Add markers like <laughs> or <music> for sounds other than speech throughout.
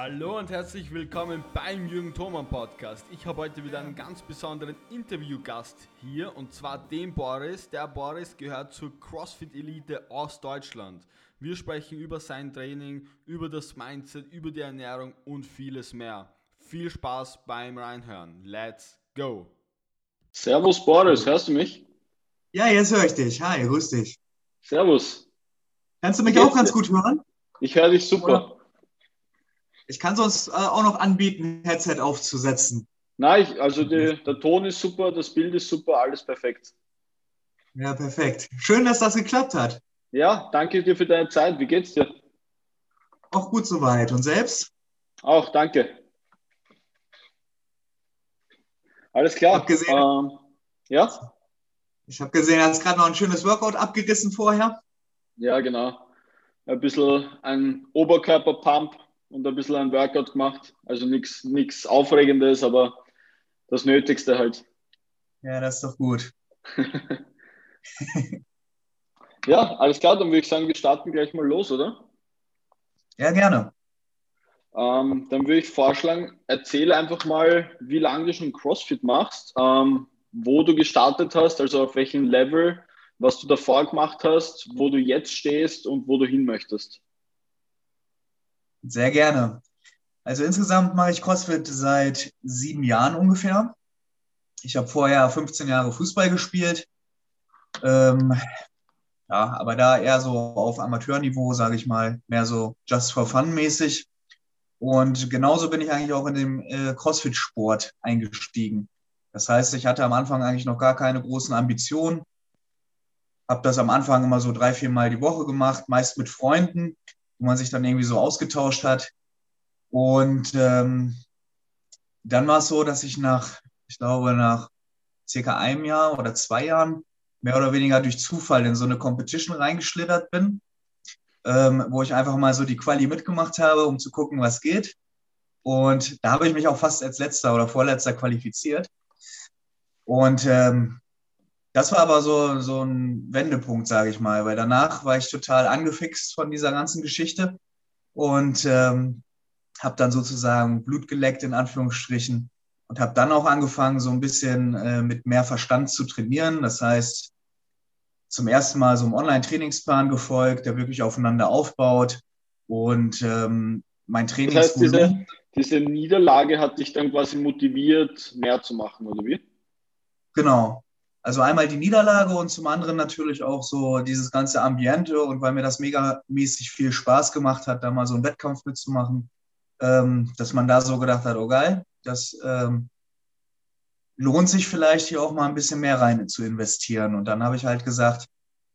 Hallo und herzlich willkommen beim Jürgen Thoman Podcast. Ich habe heute wieder einen ganz besonderen Interviewgast hier und zwar den Boris. Der Boris gehört zur CrossFit Elite aus Deutschland. Wir sprechen über sein Training, über das Mindset, über die Ernährung und vieles mehr. Viel Spaß beim Reinhören. Let's go! Servus Boris, hörst du mich? Ja, jetzt höre ich dich. Hi, grüß dich. Servus. Kannst du mich auch ganz gut hören? Ich höre dich super. Oder? Ich kann sonst äh, auch noch anbieten, Headset aufzusetzen. Nein, also die, der Ton ist super, das Bild ist super, alles perfekt. Ja, perfekt. Schön, dass das geklappt hat. Ja, danke dir für deine Zeit. Wie geht's dir? Auch gut soweit. Und selbst? Auch, danke. Alles klar. Ich habe gesehen, ähm, ja? Ich habe gesehen, er hat gerade noch ein schönes Workout abgerissen vorher. Ja, genau. Ein bisschen ein Oberkörperpump und ein bisschen ein Workout gemacht. Also nichts Aufregendes, aber das Nötigste halt. Ja, das ist doch gut. <laughs> <laughs> ja, alles klar, dann würde ich sagen, wir starten gleich mal los, oder? Ja, gerne. Ähm, dann würde ich vorschlagen, erzähle einfach mal, wie lange du schon CrossFit machst, ähm, wo du gestartet hast, also auf welchem Level, was du davor gemacht hast, wo du jetzt stehst und wo du hin möchtest. Sehr gerne. Also insgesamt mache ich CrossFit seit sieben Jahren ungefähr. Ich habe vorher 15 Jahre Fußball gespielt. Ähm, ja, aber da eher so auf Amateurniveau, sage ich mal, mehr so just for fun mäßig. Und genauso bin ich eigentlich auch in den äh, CrossFit-Sport eingestiegen. Das heißt, ich hatte am Anfang eigentlich noch gar keine großen Ambitionen. Habe das am Anfang immer so drei, vier Mal die Woche gemacht, meist mit Freunden wo man sich dann irgendwie so ausgetauscht hat. Und ähm, dann war es so, dass ich nach, ich glaube, nach circa einem Jahr oder zwei Jahren mehr oder weniger durch Zufall in so eine Competition reingeschlittert bin, ähm, wo ich einfach mal so die Quali mitgemacht habe, um zu gucken, was geht. Und da habe ich mich auch fast als letzter oder vorletzter qualifiziert. Und ähm, das war aber so, so ein Wendepunkt, sage ich mal, weil danach war ich total angefixt von dieser ganzen Geschichte und ähm, habe dann sozusagen Blut geleckt in Anführungsstrichen und habe dann auch angefangen, so ein bisschen äh, mit mehr Verstand zu trainieren. Das heißt, zum ersten Mal so einem Online-Trainingsplan gefolgt, der wirklich aufeinander aufbaut und ähm, mein Training. Das heißt, diese, diese Niederlage hat dich dann quasi motiviert, mehr zu machen, oder wie? Genau, also einmal die Niederlage und zum anderen natürlich auch so dieses ganze Ambiente und weil mir das megamäßig viel Spaß gemacht hat, da mal so einen Wettkampf mitzumachen, ähm, dass man da so gedacht hat, oh geil, das ähm, lohnt sich vielleicht hier auch mal ein bisschen mehr rein zu investieren. Und dann habe ich halt gesagt,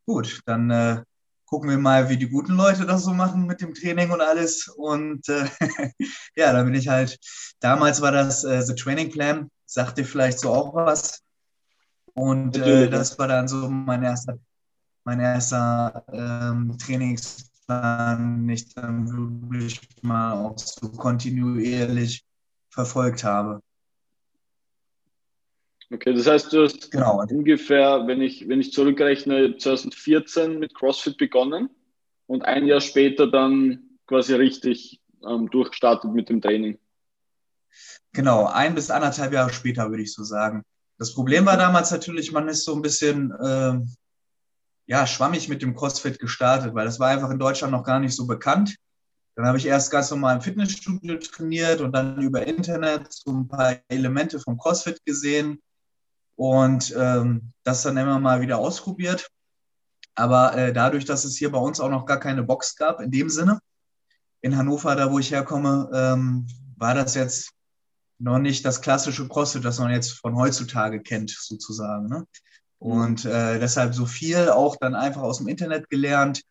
gut, dann äh, gucken wir mal, wie die guten Leute das so machen mit dem Training und alles. Und äh, <laughs> ja, da bin ich halt, damals war das äh, The Training Plan, sagte vielleicht so auch was. Und äh, das war dann so mein erster, mein erster ähm, Trainingsplan, den ich dann wirklich mal auch so kontinuierlich verfolgt habe. Okay, das heißt, du hast genau. ungefähr, wenn ich, wenn ich zurückrechne, 2014 mit CrossFit begonnen und ein Jahr später dann quasi richtig ähm, durchgestartet mit dem Training. Genau, ein bis anderthalb Jahre später würde ich so sagen. Das Problem war damals natürlich, man ist so ein bisschen äh, ja, schwammig mit dem CrossFit gestartet, weil das war einfach in Deutschland noch gar nicht so bekannt. Dann habe ich erst ganz normal im Fitnessstudio trainiert und dann über Internet so ein paar Elemente vom CrossFit gesehen und ähm, das dann immer mal wieder ausprobiert. Aber äh, dadurch, dass es hier bei uns auch noch gar keine Box gab, in dem Sinne, in Hannover, da wo ich herkomme, ähm, war das jetzt noch nicht das klassische CrossFit, das man jetzt von heutzutage kennt, sozusagen. Ne? Und äh, deshalb so viel auch dann einfach aus dem Internet gelernt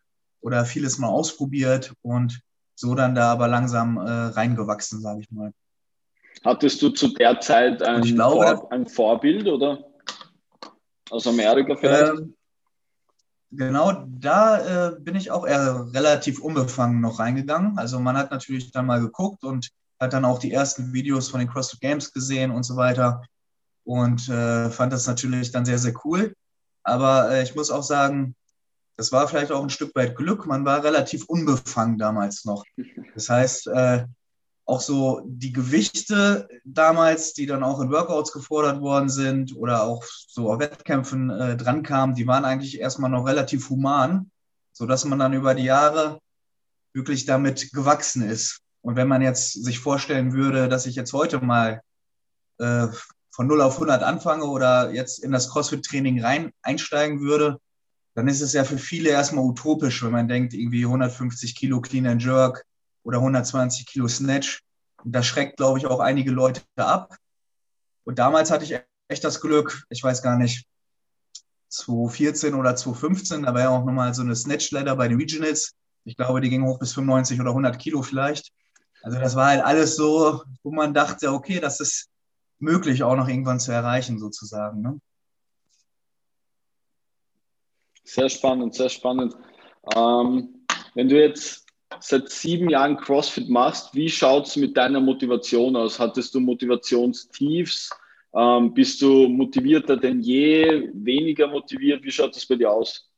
oder vieles mal ausprobiert und so dann da aber langsam äh, reingewachsen, sage ich mal. Hattest du zu der Zeit ein, glaube, Vor ein Vorbild oder aus Amerika vielleicht? Ähm, genau, da äh, bin ich auch eher relativ unbefangen noch reingegangen. Also man hat natürlich dann mal geguckt und hat dann auch die ersten Videos von den CrossFit Games gesehen und so weiter und äh, fand das natürlich dann sehr, sehr cool. Aber äh, ich muss auch sagen, das war vielleicht auch ein Stück weit Glück. Man war relativ unbefangen damals noch. Das heißt, äh, auch so die Gewichte damals, die dann auch in Workouts gefordert worden sind oder auch so auf Wettkämpfen äh, drankamen, die waren eigentlich erstmal noch relativ human, sodass man dann über die Jahre wirklich damit gewachsen ist. Und wenn man jetzt sich vorstellen würde, dass ich jetzt heute mal äh, von 0 auf 100 anfange oder jetzt in das CrossFit-Training rein einsteigen würde, dann ist es ja für viele erstmal utopisch, wenn man denkt, irgendwie 150 Kilo Clean and Jerk oder 120 Kilo Snatch. Und das schreckt, glaube ich, auch einige Leute ab. Und damals hatte ich echt das Glück, ich weiß gar nicht, 2014 oder 2015, da war ja auch nochmal so eine Snatch-Ladder bei den Regionals. Ich glaube, die ging hoch bis 95 oder 100 Kilo vielleicht. Also das war halt alles so, wo man dachte, okay, das ist möglich auch noch irgendwann zu erreichen sozusagen. Ne? Sehr spannend, sehr spannend. Ähm, wenn du jetzt seit sieben Jahren CrossFit machst, wie schaut es mit deiner Motivation aus? Hattest du Motivationstiefs? Ähm, bist du motivierter denn je? Weniger motiviert? Wie schaut das bei dir aus?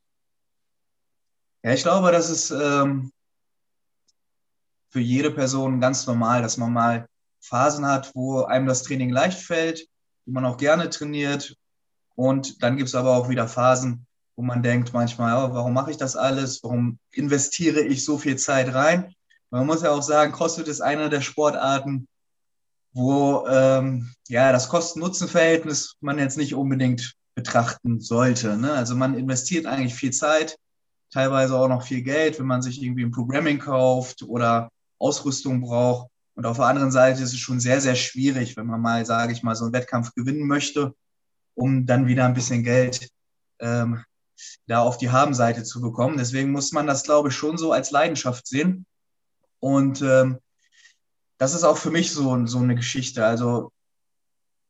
Ja, ich glaube, das ist ähm, für jede Person ganz normal, dass man mal Phasen hat, wo einem das Training leicht fällt, wo man auch gerne trainiert. Und dann gibt es aber auch wieder Phasen, wo man denkt manchmal, oh, warum mache ich das alles? Warum investiere ich so viel Zeit rein? Man muss ja auch sagen, CrossFit ist eine der Sportarten, wo ähm, ja das Kosten-Nutzen-Verhältnis man jetzt nicht unbedingt betrachten sollte. Ne? Also man investiert eigentlich viel Zeit, teilweise auch noch viel Geld, wenn man sich irgendwie ein Programming kauft oder Ausrüstung braucht. Und auf der anderen Seite ist es schon sehr, sehr schwierig, wenn man mal, sage ich mal, so einen Wettkampf gewinnen möchte, um dann wieder ein bisschen Geld ähm, da auf die Habenseite zu bekommen. Deswegen muss man das, glaube ich, schon so als Leidenschaft sehen. Und ähm, das ist auch für mich so, so eine Geschichte. Also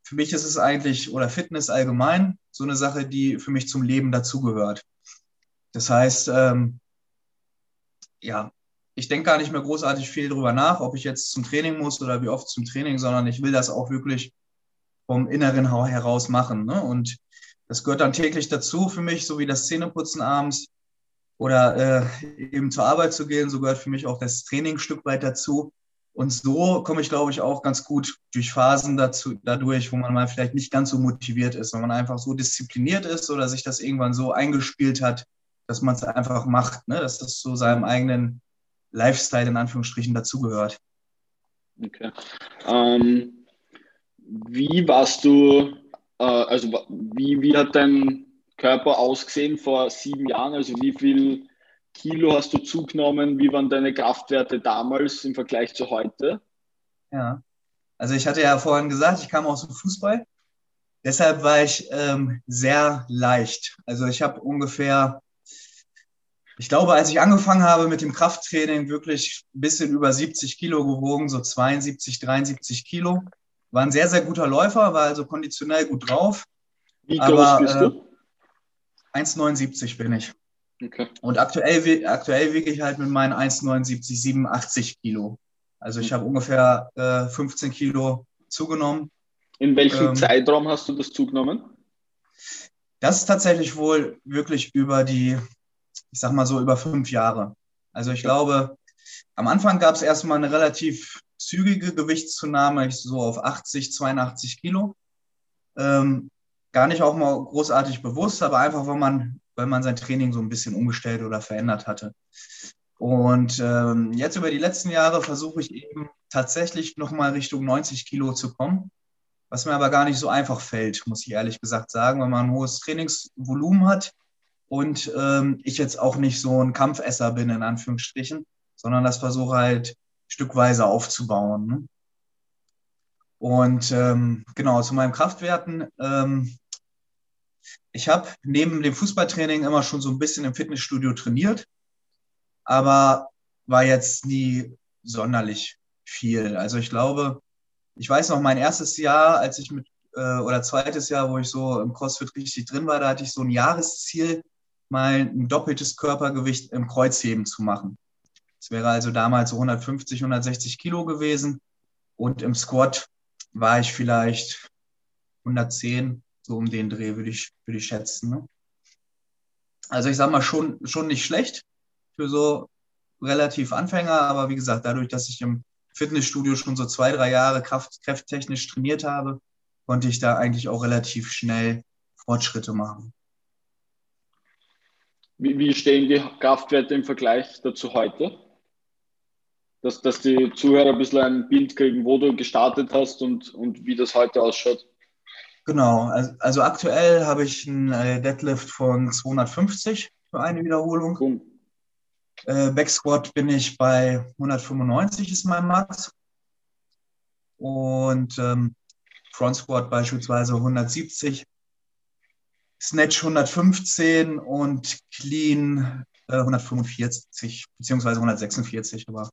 für mich ist es eigentlich, oder Fitness allgemein, so eine Sache, die für mich zum Leben dazugehört. Das heißt, ähm, ja, ich denke gar nicht mehr großartig viel darüber nach, ob ich jetzt zum Training muss oder wie oft zum Training, sondern ich will das auch wirklich vom Inneren heraus machen. Ne? Und das gehört dann täglich dazu für mich, so wie das Zähneputzen abends oder äh, eben zur Arbeit zu gehen. So gehört für mich auch das Training ein Stück weit dazu. Und so komme ich, glaube ich, auch ganz gut durch Phasen dazu, dadurch, wo man mal vielleicht nicht ganz so motiviert ist, wenn man einfach so diszipliniert ist oder sich das irgendwann so eingespielt hat, dass man es einfach macht, ne? dass das so seinem eigenen Lifestyle in Anführungsstrichen dazugehört. Okay. Ähm, wie warst du äh, also wie, wie hat dein Körper ausgesehen vor sieben Jahren? Also wie viel Kilo hast du zugenommen? Wie waren deine Kraftwerte damals im Vergleich zu heute? Ja, also ich hatte ja vorhin gesagt, ich kam aus dem Fußball. Deshalb war ich ähm, sehr leicht. Also ich habe ungefähr, ich glaube, als ich angefangen habe mit dem Krafttraining, wirklich ein bisschen über 70 Kilo gewogen, so 72, 73 Kilo. War ein sehr, sehr guter Läufer, war also konditionell gut drauf. Wie groß aber, bist du? Äh, 1,79 bin ich. Okay. Und aktuell, aktuell wiege ich halt mit meinen 1,79, 87 Kilo. Also ich mhm. habe ungefähr äh, 15 Kilo zugenommen. In welchem ähm, Zeitraum hast du das zugenommen? Das ist tatsächlich wohl wirklich über die, ich sag mal so, über fünf Jahre. Also ich glaube, am Anfang gab es erstmal eine relativ zügige Gewichtszunahme, ich so auf 80, 82 Kilo. Ähm, gar nicht auch mal großartig bewusst, aber einfach, weil man, weil man sein Training so ein bisschen umgestellt oder verändert hatte. Und ähm, jetzt über die letzten Jahre versuche ich eben tatsächlich nochmal Richtung 90 Kilo zu kommen, was mir aber gar nicht so einfach fällt, muss ich ehrlich gesagt sagen, weil man ein hohes Trainingsvolumen hat und ähm, ich jetzt auch nicht so ein Kampfesser bin, in Anführungsstrichen, sondern das versuche halt stückweise aufzubauen. Ne? Und ähm, genau, zu meinen Kraftwerten. Ähm, ich habe neben dem Fußballtraining immer schon so ein bisschen im Fitnessstudio trainiert, aber war jetzt nie sonderlich viel. Also ich glaube, ich weiß noch, mein erstes Jahr, als ich mit, äh, oder zweites Jahr, wo ich so im CrossFit richtig drin war, da hatte ich so ein Jahresziel, mal ein doppeltes Körpergewicht im Kreuzheben zu machen. Es wäre also damals so 150, 160 Kilo gewesen. Und im Squat war ich vielleicht 110, so um den Dreh würde ich, würde ich schätzen. Ne? Also ich sage mal schon, schon nicht schlecht für so relativ Anfänger, aber wie gesagt, dadurch, dass ich im Fitnessstudio schon so zwei, drei Jahre kraft, trainiert habe, konnte ich da eigentlich auch relativ schnell Fortschritte machen. Wie, wie stehen die Kraftwerte im Vergleich dazu heute? Dass, dass die Zuhörer ein bisschen ein Bild kriegen, wo du gestartet hast und, und wie das heute ausschaut. Genau, also, also aktuell habe ich einen äh, Deadlift von 250 für eine Wiederholung. Cool. Äh, Backsquat bin ich bei 195 ist mein Max. Und ähm, Front Squat beispielsweise 170. Snatch 115 und Clean äh, 145 beziehungsweise 146, aber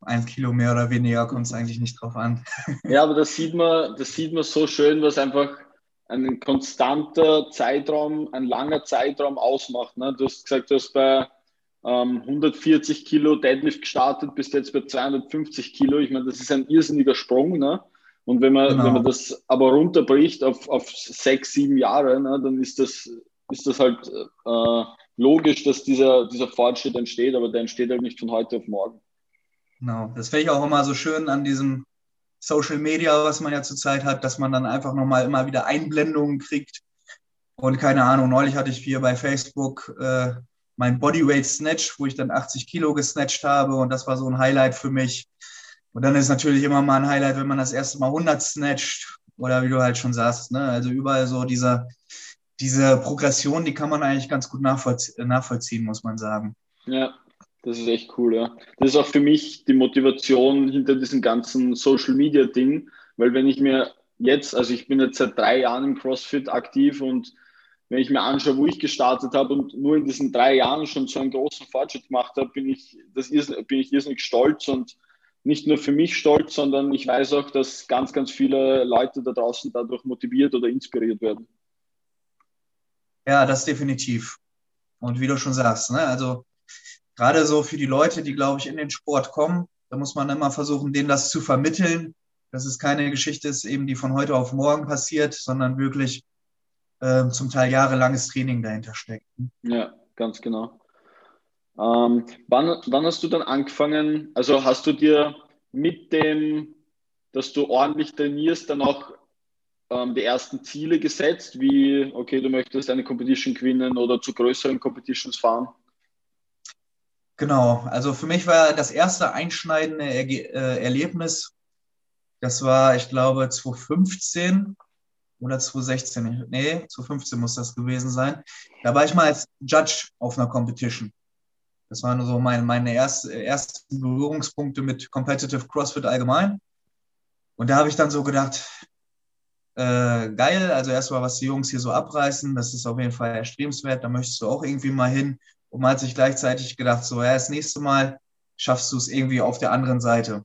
ein Kilo mehr oder weniger kommt es eigentlich nicht drauf an. <laughs> Ja, aber das sieht man, das sieht man so schön, was einfach ein konstanter Zeitraum, ein langer Zeitraum ausmacht. Ne? Du hast gesagt, du hast bei ähm, 140 Kilo Deadlift gestartet, bist jetzt bei 250 Kilo. Ich meine, das ist ein irrsinniger Sprung. Ne? Und wenn man, genau. wenn man das aber runterbricht auf, auf sechs, sieben Jahre, ne, dann ist das, ist das halt äh, logisch, dass dieser, dieser Fortschritt entsteht, aber der entsteht halt nicht von heute auf morgen. Genau, das finde ich auch immer so schön an diesem Social Media, was man ja zurzeit hat, dass man dann einfach nochmal immer wieder Einblendungen kriegt. Und keine Ahnung, neulich hatte ich hier bei Facebook äh, mein Bodyweight Snatch, wo ich dann 80 Kilo gesnatcht habe und das war so ein Highlight für mich. Und dann ist natürlich immer mal ein Highlight, wenn man das erste Mal 100 snatcht oder wie du halt schon sagst, ne? also überall so diese, diese Progression, die kann man eigentlich ganz gut nachvollziehen, nachvollziehen muss man sagen. Ja, das ist echt cool, ja. Das ist auch für mich die Motivation hinter diesem ganzen Social Media Ding, weil wenn ich mir jetzt, also ich bin jetzt seit drei Jahren im CrossFit aktiv und wenn ich mir anschaue, wo ich gestartet habe und nur in diesen drei Jahren schon so einen großen Fortschritt gemacht habe, bin ich, das ist, bin ich irrsinnig stolz und nicht nur für mich stolz, sondern ich weiß auch, dass ganz, ganz viele Leute da draußen dadurch motiviert oder inspiriert werden. Ja, das definitiv. Und wie du schon sagst, ne, also gerade so für die Leute, die, glaube ich, in den Sport kommen, da muss man immer versuchen, denen das zu vermitteln, dass es keine Geschichte ist, eben die von heute auf morgen passiert, sondern wirklich äh, zum Teil jahrelanges Training dahinter steckt. Ja, ganz genau. Ähm, wann, wann hast du dann angefangen, also hast du dir mit dem, dass du ordentlich trainierst, dann auch ähm, die ersten Ziele gesetzt, wie, okay, du möchtest eine Competition gewinnen oder zu größeren Competitions fahren? Genau, also für mich war das erste einschneidende Erge äh, Erlebnis, das war, ich glaube, 2015 oder 2016, nee, 2015 muss das gewesen sein. Da war ich mal als Judge auf einer Competition. Das waren so meine, meine erste, ersten Berührungspunkte mit Competitive CrossFit allgemein. Und da habe ich dann so gedacht, äh, geil, also erstmal, was die Jungs hier so abreißen, das ist auf jeden Fall erstrebenswert, da möchtest du auch irgendwie mal hin. Und man hat sich gleichzeitig gedacht, so, ja, das nächste Mal schaffst du es irgendwie auf der anderen Seite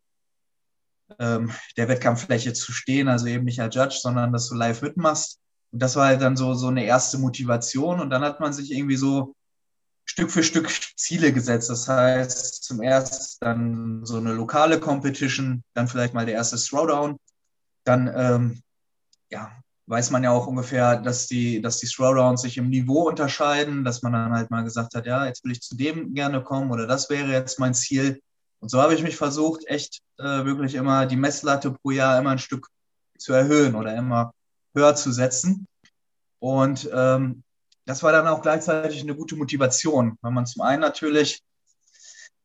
ähm, der Wettkampffläche zu stehen, also eben nicht als Judge, sondern dass du live mitmachst. Und das war halt dann so, so eine erste Motivation. Und dann hat man sich irgendwie so Stück für Stück Ziele gesetzt. Das heißt, zum ersten dann so eine lokale Competition, dann vielleicht mal der erste Throwdown. Dann ähm, ja, weiß man ja auch ungefähr, dass die, dass die Throwdowns sich im Niveau unterscheiden, dass man dann halt mal gesagt hat, ja, jetzt will ich zu dem gerne kommen oder das wäre jetzt mein Ziel. Und so habe ich mich versucht, echt äh, wirklich immer die Messlatte pro Jahr immer ein Stück zu erhöhen oder immer höher zu setzen. Und ähm, das war dann auch gleichzeitig eine gute Motivation, weil man zum einen natürlich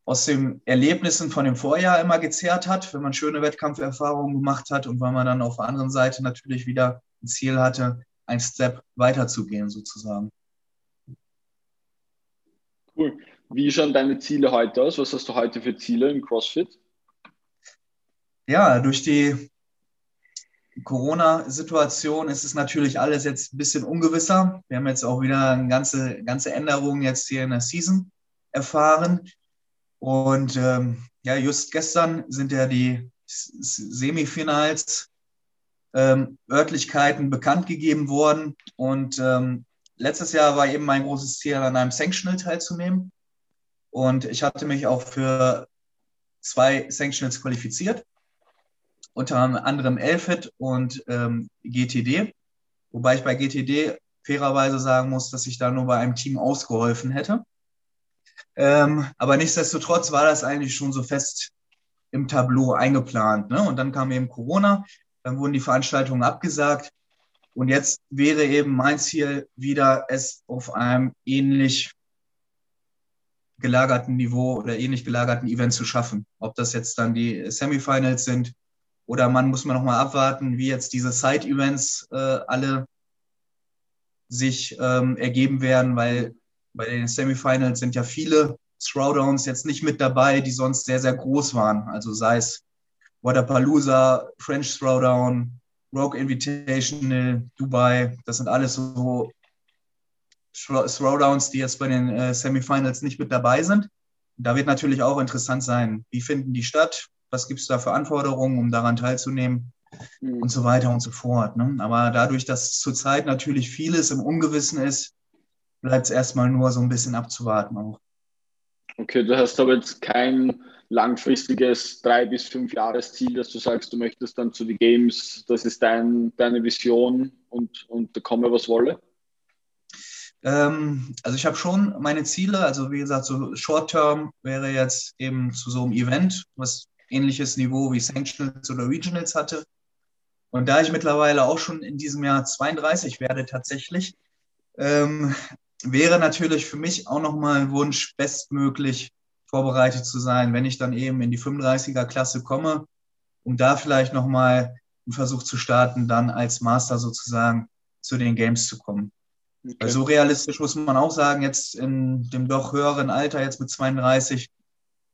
aus den Erlebnissen von dem Vorjahr immer gezehrt hat, wenn man schöne Wettkampferfahrungen gemacht hat und weil man dann auf der anderen Seite natürlich wieder ein Ziel hatte, ein Step weiterzugehen sozusagen. Cool. Wie schauen deine Ziele heute aus? Was hast du heute für Ziele im CrossFit? Ja, durch die Corona-Situation ist es natürlich alles jetzt ein bisschen ungewisser. Wir haben jetzt auch wieder eine ganze, ganze Änderungen jetzt hier in der Season erfahren. Und ähm, ja, just gestern sind ja die Semifinals ähm, Örtlichkeiten bekannt gegeben worden. Und ähm, letztes Jahr war eben mein großes Ziel, an einem Sanctional teilzunehmen. Und ich hatte mich auch für zwei Sanctionals qualifiziert, unter anderem Elfit und ähm, GTD. Wobei ich bei GTD fairerweise sagen muss, dass ich da nur bei einem Team ausgeholfen hätte. Ähm, aber nichtsdestotrotz war das eigentlich schon so fest im Tableau eingeplant. Ne? Und dann kam eben Corona, dann wurden die Veranstaltungen abgesagt. Und jetzt wäre eben mein Ziel, wieder es auf einem ähnlich gelagerten Niveau oder ähnlich gelagerten Event zu schaffen. Ob das jetzt dann die Semifinals sind oder man muss man noch mal abwarten, wie jetzt diese Side-Events äh, alle sich ähm, ergeben werden, weil bei den Semifinals sind ja viele Throwdowns jetzt nicht mit dabei, die sonst sehr, sehr groß waren. Also sei es Waterpalooza, French Throwdown, Rogue Invitational, Dubai, das sind alles so Throwdowns, die jetzt bei den äh, Semifinals nicht mit dabei sind. Da wird natürlich auch interessant sein, wie finden die statt, was gibt es da für Anforderungen, um daran teilzunehmen mhm. und so weiter und so fort. Ne? Aber dadurch, dass zurzeit natürlich vieles im Ungewissen ist, bleibt es erstmal nur so ein bisschen abzuwarten auch. Okay, du hast aber jetzt kein langfristiges drei bis fünf Jahresziel, dass du sagst, du möchtest dann zu den Games, das ist dein, deine Vision und, und da komme was wolle? Ähm, also ich habe schon meine Ziele, also wie gesagt, so Short-Term wäre jetzt eben zu so einem Event, was ähnliches Niveau wie Sanctionals oder Regionals hatte. Und da ich mittlerweile auch schon in diesem Jahr 32 werde tatsächlich, ähm, wäre natürlich für mich auch nochmal ein Wunsch, bestmöglich vorbereitet zu sein, wenn ich dann eben in die 35er-Klasse komme, um da vielleicht nochmal einen Versuch zu starten, dann als Master sozusagen zu den Games zu kommen. Okay. Weil so realistisch muss man auch sagen, jetzt in dem doch höheren Alter, jetzt mit 32,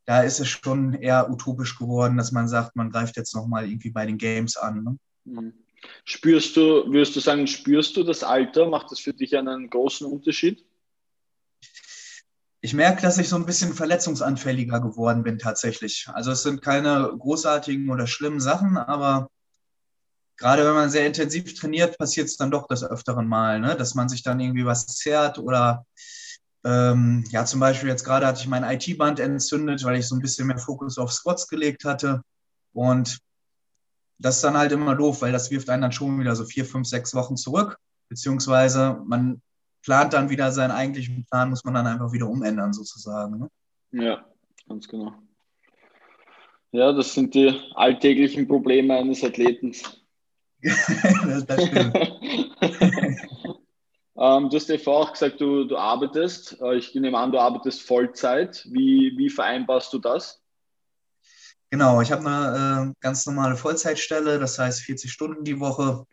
da ist es schon eher utopisch geworden, dass man sagt, man greift jetzt nochmal irgendwie bei den Games an. Ne? Mhm. Spürst du, würdest du sagen, spürst du das Alter? Macht das für dich einen großen Unterschied? Ich merke, dass ich so ein bisschen verletzungsanfälliger geworden bin tatsächlich. Also es sind keine großartigen oder schlimmen Sachen, aber gerade wenn man sehr intensiv trainiert, passiert es dann doch des Öfteren mal, ne? dass man sich dann irgendwie was zerrt oder ähm, ja, zum Beispiel jetzt gerade hatte ich mein IT-Band entzündet, weil ich so ein bisschen mehr Fokus auf Squats gelegt hatte. Und das ist dann halt immer doof, weil das wirft einen dann schon wieder so vier, fünf, sechs Wochen zurück. Beziehungsweise man plant dann wieder seinen eigentlichen Plan, muss man dann einfach wieder umändern, sozusagen. Ne? Ja, ganz genau. Ja, das sind die alltäglichen Probleme eines Athleten. <laughs> das, das stimmt. <laughs> ähm, du hast ja vorher auch gesagt, du, du arbeitest. Äh, ich nehme an, du arbeitest Vollzeit. Wie, wie vereinbarst du das? Genau, ich habe eine äh, ganz normale Vollzeitstelle, das heißt 40 Stunden die Woche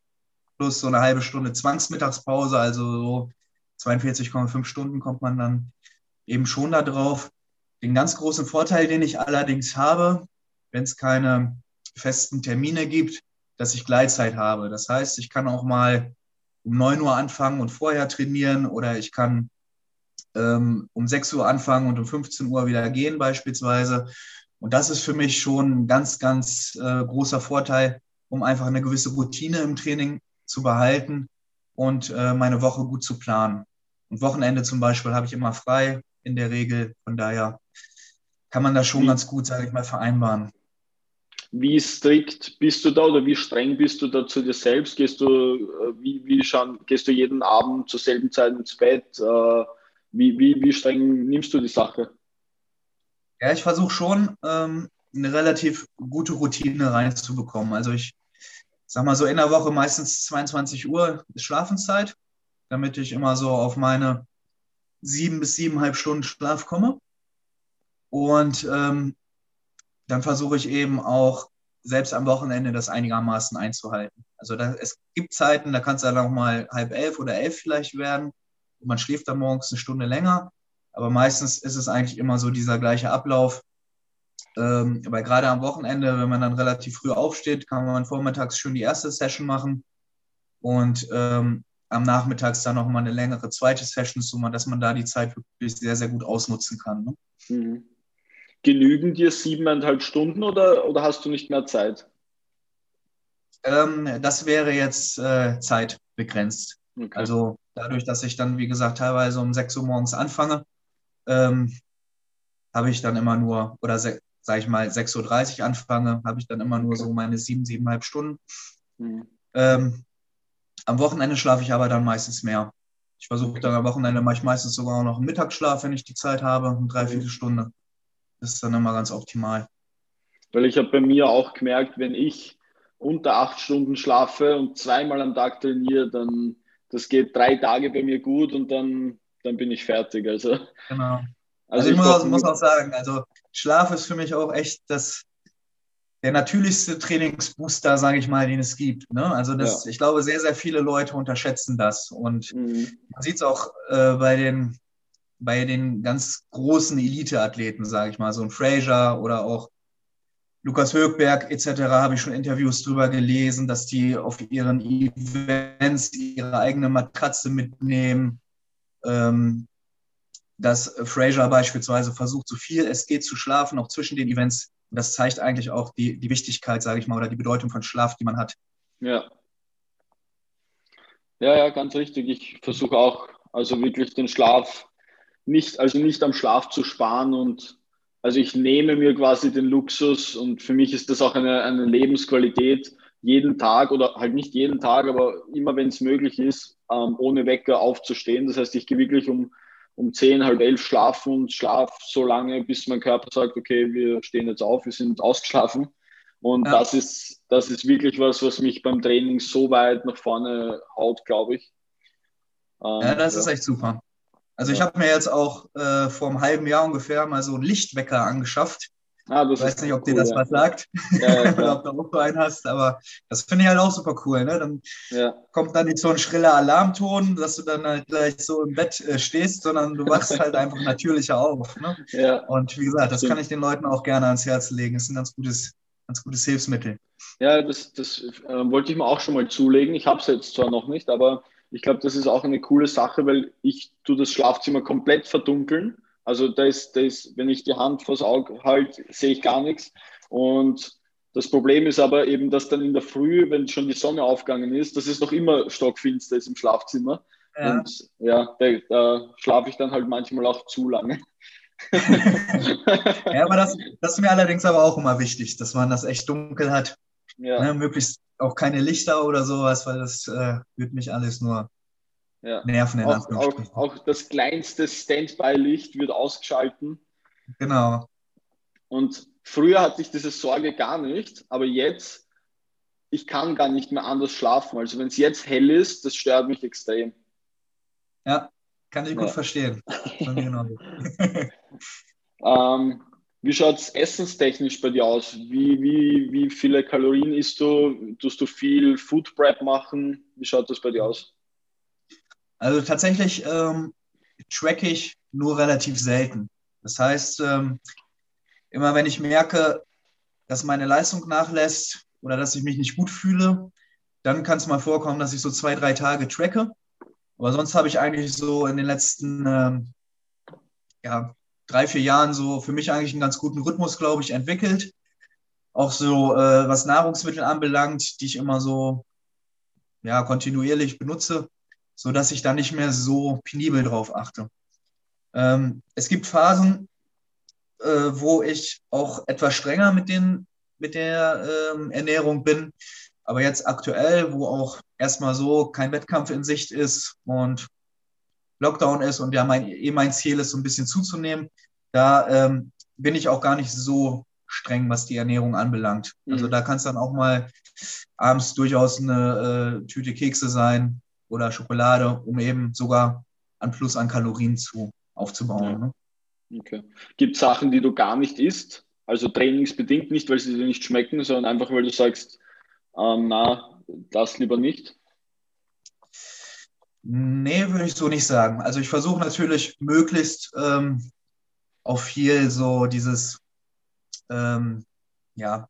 plus so eine halbe Stunde Zwangsmittagspause, also so 42,5 Stunden kommt man dann eben schon da drauf. Den ganz großen Vorteil, den ich allerdings habe, wenn es keine festen Termine gibt, dass ich Gleitzeit habe. Das heißt, ich kann auch mal um 9 Uhr anfangen und vorher trainieren oder ich kann ähm, um 6 Uhr anfangen und um 15 Uhr wieder gehen beispielsweise. Und das ist für mich schon ein ganz, ganz äh, großer Vorteil, um einfach eine gewisse Routine im Training zu behalten und äh, meine Woche gut zu planen. Und Wochenende zum Beispiel habe ich immer frei in der Regel. Von daher kann man das schon ganz gut, sage ich mal, vereinbaren. Wie strikt bist du da oder wie streng bist du da zu dir selbst? Gehst du, äh, wie, wie schauen, gehst du jeden Abend zur selben Zeit ins Bett? Äh, wie, wie, wie streng nimmst du die Sache? Ja, ich versuche schon, ähm, eine relativ gute Routine reinzubekommen. Also ich sag mal so in der Woche meistens 22 Uhr ist Schlafenszeit, damit ich immer so auf meine sieben bis siebeneinhalb Stunden Schlaf komme. Und ähm, dann versuche ich eben auch selbst am Wochenende das einigermaßen einzuhalten. Also da, es gibt Zeiten, da kann es dann auch mal halb elf oder elf vielleicht werden. Und man schläft dann morgens eine Stunde länger. Aber meistens ist es eigentlich immer so dieser gleiche Ablauf. Ähm, aber gerade am Wochenende, wenn man dann relativ früh aufsteht, kann man vormittags schön die erste Session machen und ähm, am Nachmittags dann nochmal eine längere zweite Session, so dass man da die Zeit wirklich sehr, sehr gut ausnutzen kann. Ne? Mhm. Genügen dir siebeneinhalb Stunden oder, oder hast du nicht mehr Zeit? Ähm, das wäre jetzt äh, zeitbegrenzt. Okay. Also dadurch, dass ich dann, wie gesagt, teilweise um 6 Uhr morgens anfange, ähm, habe ich dann immer nur, oder sage ich mal, 6.30 Uhr anfange, habe ich dann immer nur so meine sieben, siebeneinhalb Stunden. Mhm. Ähm, am Wochenende schlafe ich aber dann meistens mehr. Ich versuche dann am Wochenende mache ich meistens sogar auch noch einen Mittagsschlaf, wenn ich die Zeit habe, eine Dreiviertelstunde. Das ist dann immer ganz optimal. Weil ich habe bei mir auch gemerkt, wenn ich unter acht Stunden schlafe und zweimal am Tag trainiere, dann das geht drei Tage bei mir gut und dann, dann bin ich fertig. Also, genau. Also, also ich, muss, muss, auch sagen, also Schlaf ist für mich auch echt das, der natürlichste Trainingsbooster, sage ich mal, den es gibt. Ne? Also das, ja. ich glaube, sehr, sehr viele Leute unterschätzen das. Und mhm. man sieht es auch äh, bei, den, bei den ganz großen Elite-Athleten, sage ich mal, so ein Fraser oder auch Lukas Högberg etc. habe ich schon Interviews drüber gelesen, dass die auf ihren Events ihre eigene Matratze mitnehmen. Ähm, dass Fraser beispielsweise versucht, so viel es geht zu schlafen, auch zwischen den Events. Das zeigt eigentlich auch die, die Wichtigkeit, sage ich mal, oder die Bedeutung von Schlaf, die man hat. Ja. Ja, ja, ganz richtig. Ich versuche auch, also wirklich den Schlaf nicht, also nicht am Schlaf zu sparen und also ich nehme mir quasi den Luxus und für mich ist das auch eine, eine Lebensqualität, jeden Tag oder halt nicht jeden Tag, aber immer wenn es möglich ist, ähm, ohne Wecker aufzustehen. Das heißt, ich gehe wirklich um um zehn, halb elf schlafen und schlaf so lange, bis mein Körper sagt, okay, wir stehen jetzt auf, wir sind ausgeschlafen. Und ja. das, ist, das ist wirklich was, was mich beim Training so weit nach vorne haut, glaube ich. Ähm, ja, das ja. ist echt super. Also ich habe mir jetzt auch äh, vor einem halben Jahr ungefähr mal so einen Lichtwecker angeschafft. Ah, ich weiß nicht, ob cool, dir das ja. was sagt ja, ja, <laughs> oder ob du auch so einen hast, aber das finde ich halt auch super cool. Ne? Dann kommt dann nicht so ein schriller Alarmton, dass du dann halt gleich so im Bett äh, stehst, sondern du wachst halt <laughs> einfach natürlicher auf. Ne? Und wie gesagt, das kann ich den Leuten auch gerne ans Herz legen. Das ist ein ganz gutes, ganz gutes Hilfsmittel. Ja, das, das äh, wollte ich mir auch schon mal zulegen. Ich habe es jetzt zwar noch nicht, aber ich glaube, das ist auch eine coole Sache, weil ich tue das Schlafzimmer komplett verdunkeln also da ist, da ist, wenn ich die Hand vors Auge halte, sehe ich gar nichts. Und das Problem ist aber eben, dass dann in der Früh, wenn schon die Sonne aufgegangen ist, dass es noch immer stockfinster ist im Schlafzimmer. Ja. Und ja, da, da schlafe ich dann halt manchmal auch zu lange. <laughs> ja, aber das, das ist mir allerdings aber auch immer wichtig, dass man das echt dunkel hat. Ja. Ne, möglichst auch keine Lichter oder sowas, weil das äh, wird mich alles nur ja. Nerven auch, auch, auch das kleinste Standby-Licht wird ausgeschalten. Genau. Und früher hatte ich diese Sorge gar nicht, aber jetzt, ich kann gar nicht mehr anders schlafen. Also wenn es jetzt hell ist, das stört mich extrem. Ja, kann ich gut ja. verstehen. <laughs> ähm, wie schaut es essenstechnisch bei dir aus? Wie, wie, wie viele Kalorien isst du? Tust du viel Food Prep machen? Wie schaut das bei dir aus? Also tatsächlich ähm, track ich nur relativ selten. Das heißt, ähm, immer wenn ich merke, dass meine Leistung nachlässt oder dass ich mich nicht gut fühle, dann kann es mal vorkommen, dass ich so zwei, drei Tage tracke. Aber sonst habe ich eigentlich so in den letzten ähm, ja, drei, vier Jahren so für mich eigentlich einen ganz guten Rhythmus, glaube ich, entwickelt. Auch so, äh, was Nahrungsmittel anbelangt, die ich immer so ja, kontinuierlich benutze so dass ich da nicht mehr so penibel drauf achte. Ähm, es gibt Phasen, äh, wo ich auch etwas strenger mit, den, mit der ähm, Ernährung bin. Aber jetzt aktuell, wo auch erstmal so kein Wettkampf in Sicht ist und Lockdown ist und ja mein, eh mein Ziel ist, so ein bisschen zuzunehmen, da ähm, bin ich auch gar nicht so streng, was die Ernährung anbelangt. Also mhm. Da kann es dann auch mal abends durchaus eine äh, Tüte Kekse sein oder Schokolade, um eben sogar an Plus an Kalorien zu, aufzubauen. Ja. Ne? Okay. Gibt es Sachen, die du gar nicht isst? Also trainingsbedingt nicht, weil sie dir nicht schmecken, sondern einfach, weil du sagst, ähm, na, das lieber nicht? Nee, würde ich so nicht sagen. Also ich versuche natürlich möglichst ähm, auf viel so dieses, ähm, ja,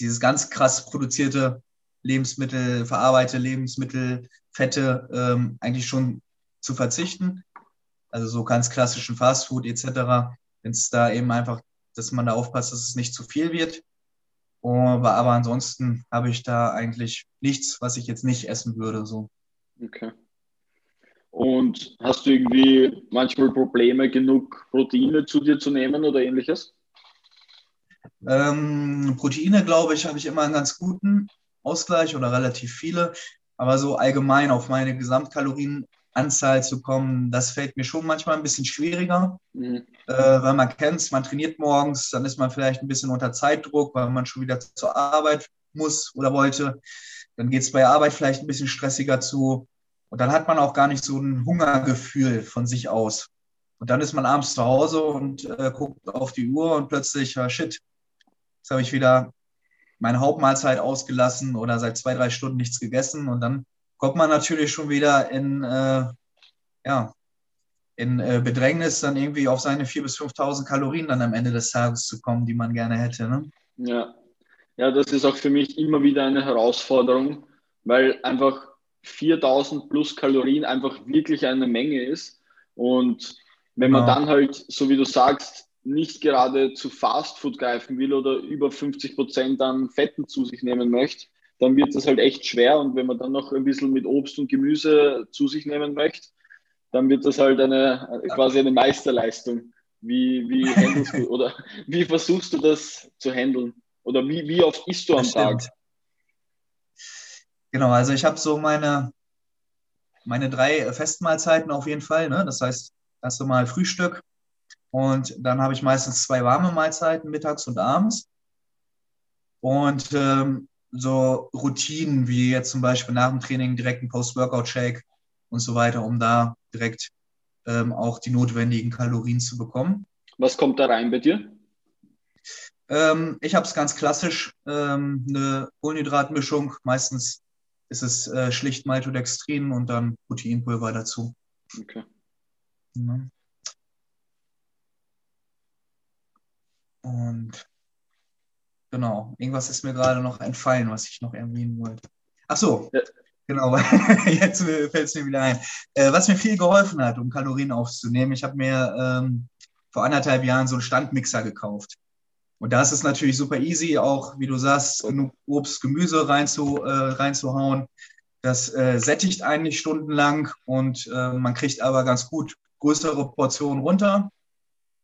dieses ganz krass produzierte Lebensmittel, verarbeitete Lebensmittel, Fette ähm, eigentlich schon zu verzichten. Also so ganz klassischen Fastfood etc. Wenn es da eben einfach, dass man da aufpasst, dass es nicht zu viel wird. Aber, aber ansonsten habe ich da eigentlich nichts, was ich jetzt nicht essen würde. So. Okay. Und hast du irgendwie manchmal Probleme, genug Proteine zu dir zu nehmen oder ähnliches? Ähm, Proteine, glaube ich, habe ich immer einen ganz guten. Ausgleich oder relativ viele. Aber so allgemein auf meine Gesamtkalorienanzahl zu kommen, das fällt mir schon manchmal ein bisschen schwieriger. Mhm. äh, weil man kennt es, man trainiert morgens, dann ist man vielleicht ein bisschen unter Zeitdruck, weil man schon wieder zur Arbeit muss oder wollte. Dann geht es bei Arbeit vielleicht ein bisschen stressiger zu. Und dann hat man auch gar nicht so ein Hungergefühl von sich aus. Und dann ist man abends zu Hause und äh, guckt auf die Uhr und plötzlich, ja, shit, jetzt habe ich wieder meine Hauptmahlzeit ausgelassen oder seit zwei, drei Stunden nichts gegessen. Und dann kommt man natürlich schon wieder in, äh, ja, in äh, Bedrängnis, dann irgendwie auf seine 4.000 bis 5.000 Kalorien dann am Ende des Tages zu kommen, die man gerne hätte. Ne? Ja. ja, das ist auch für mich immer wieder eine Herausforderung, weil einfach 4.000 plus Kalorien einfach wirklich eine Menge ist. Und wenn man genau. dann halt, so wie du sagst, nicht gerade zu Fastfood greifen will oder über 50 Prozent an Fetten zu sich nehmen möchte, dann wird das halt echt schwer. Und wenn man dann noch ein bisschen mit Obst und Gemüse zu sich nehmen möchte, dann wird das halt eine quasi eine Meisterleistung. Wie, wie <laughs> handelst du oder wie versuchst du das zu handeln? Oder wie, wie oft isst du am Tag? Genau, also ich habe so meine, meine drei Festmahlzeiten auf jeden Fall. Ne? Das heißt, erst einmal Frühstück und dann habe ich meistens zwei warme Mahlzeiten, mittags und abends. Und ähm, so Routinen wie jetzt zum Beispiel nach dem Training direkt ein Post-Workout-Shake und so weiter, um da direkt ähm, auch die notwendigen Kalorien zu bekommen. Was kommt da rein bei dir? Ähm, ich habe es ganz klassisch, ähm, eine Kohlenhydratmischung. Meistens ist es äh, schlicht Maltodextrin und dann Proteinpulver dazu. Okay. Ja. Und genau, irgendwas ist mir gerade noch entfallen, was ich noch erwähnen wollte. Ach so, ja. genau, <laughs> jetzt fällt es mir wieder ein. Äh, was mir viel geholfen hat, um Kalorien aufzunehmen, ich habe mir ähm, vor anderthalb Jahren so einen Standmixer gekauft. Und da ist es natürlich super easy, auch wie du sagst, genug Obst, Gemüse reinzu, äh, reinzuhauen. Das äh, sättigt eigentlich stundenlang und äh, man kriegt aber ganz gut größere Portionen runter.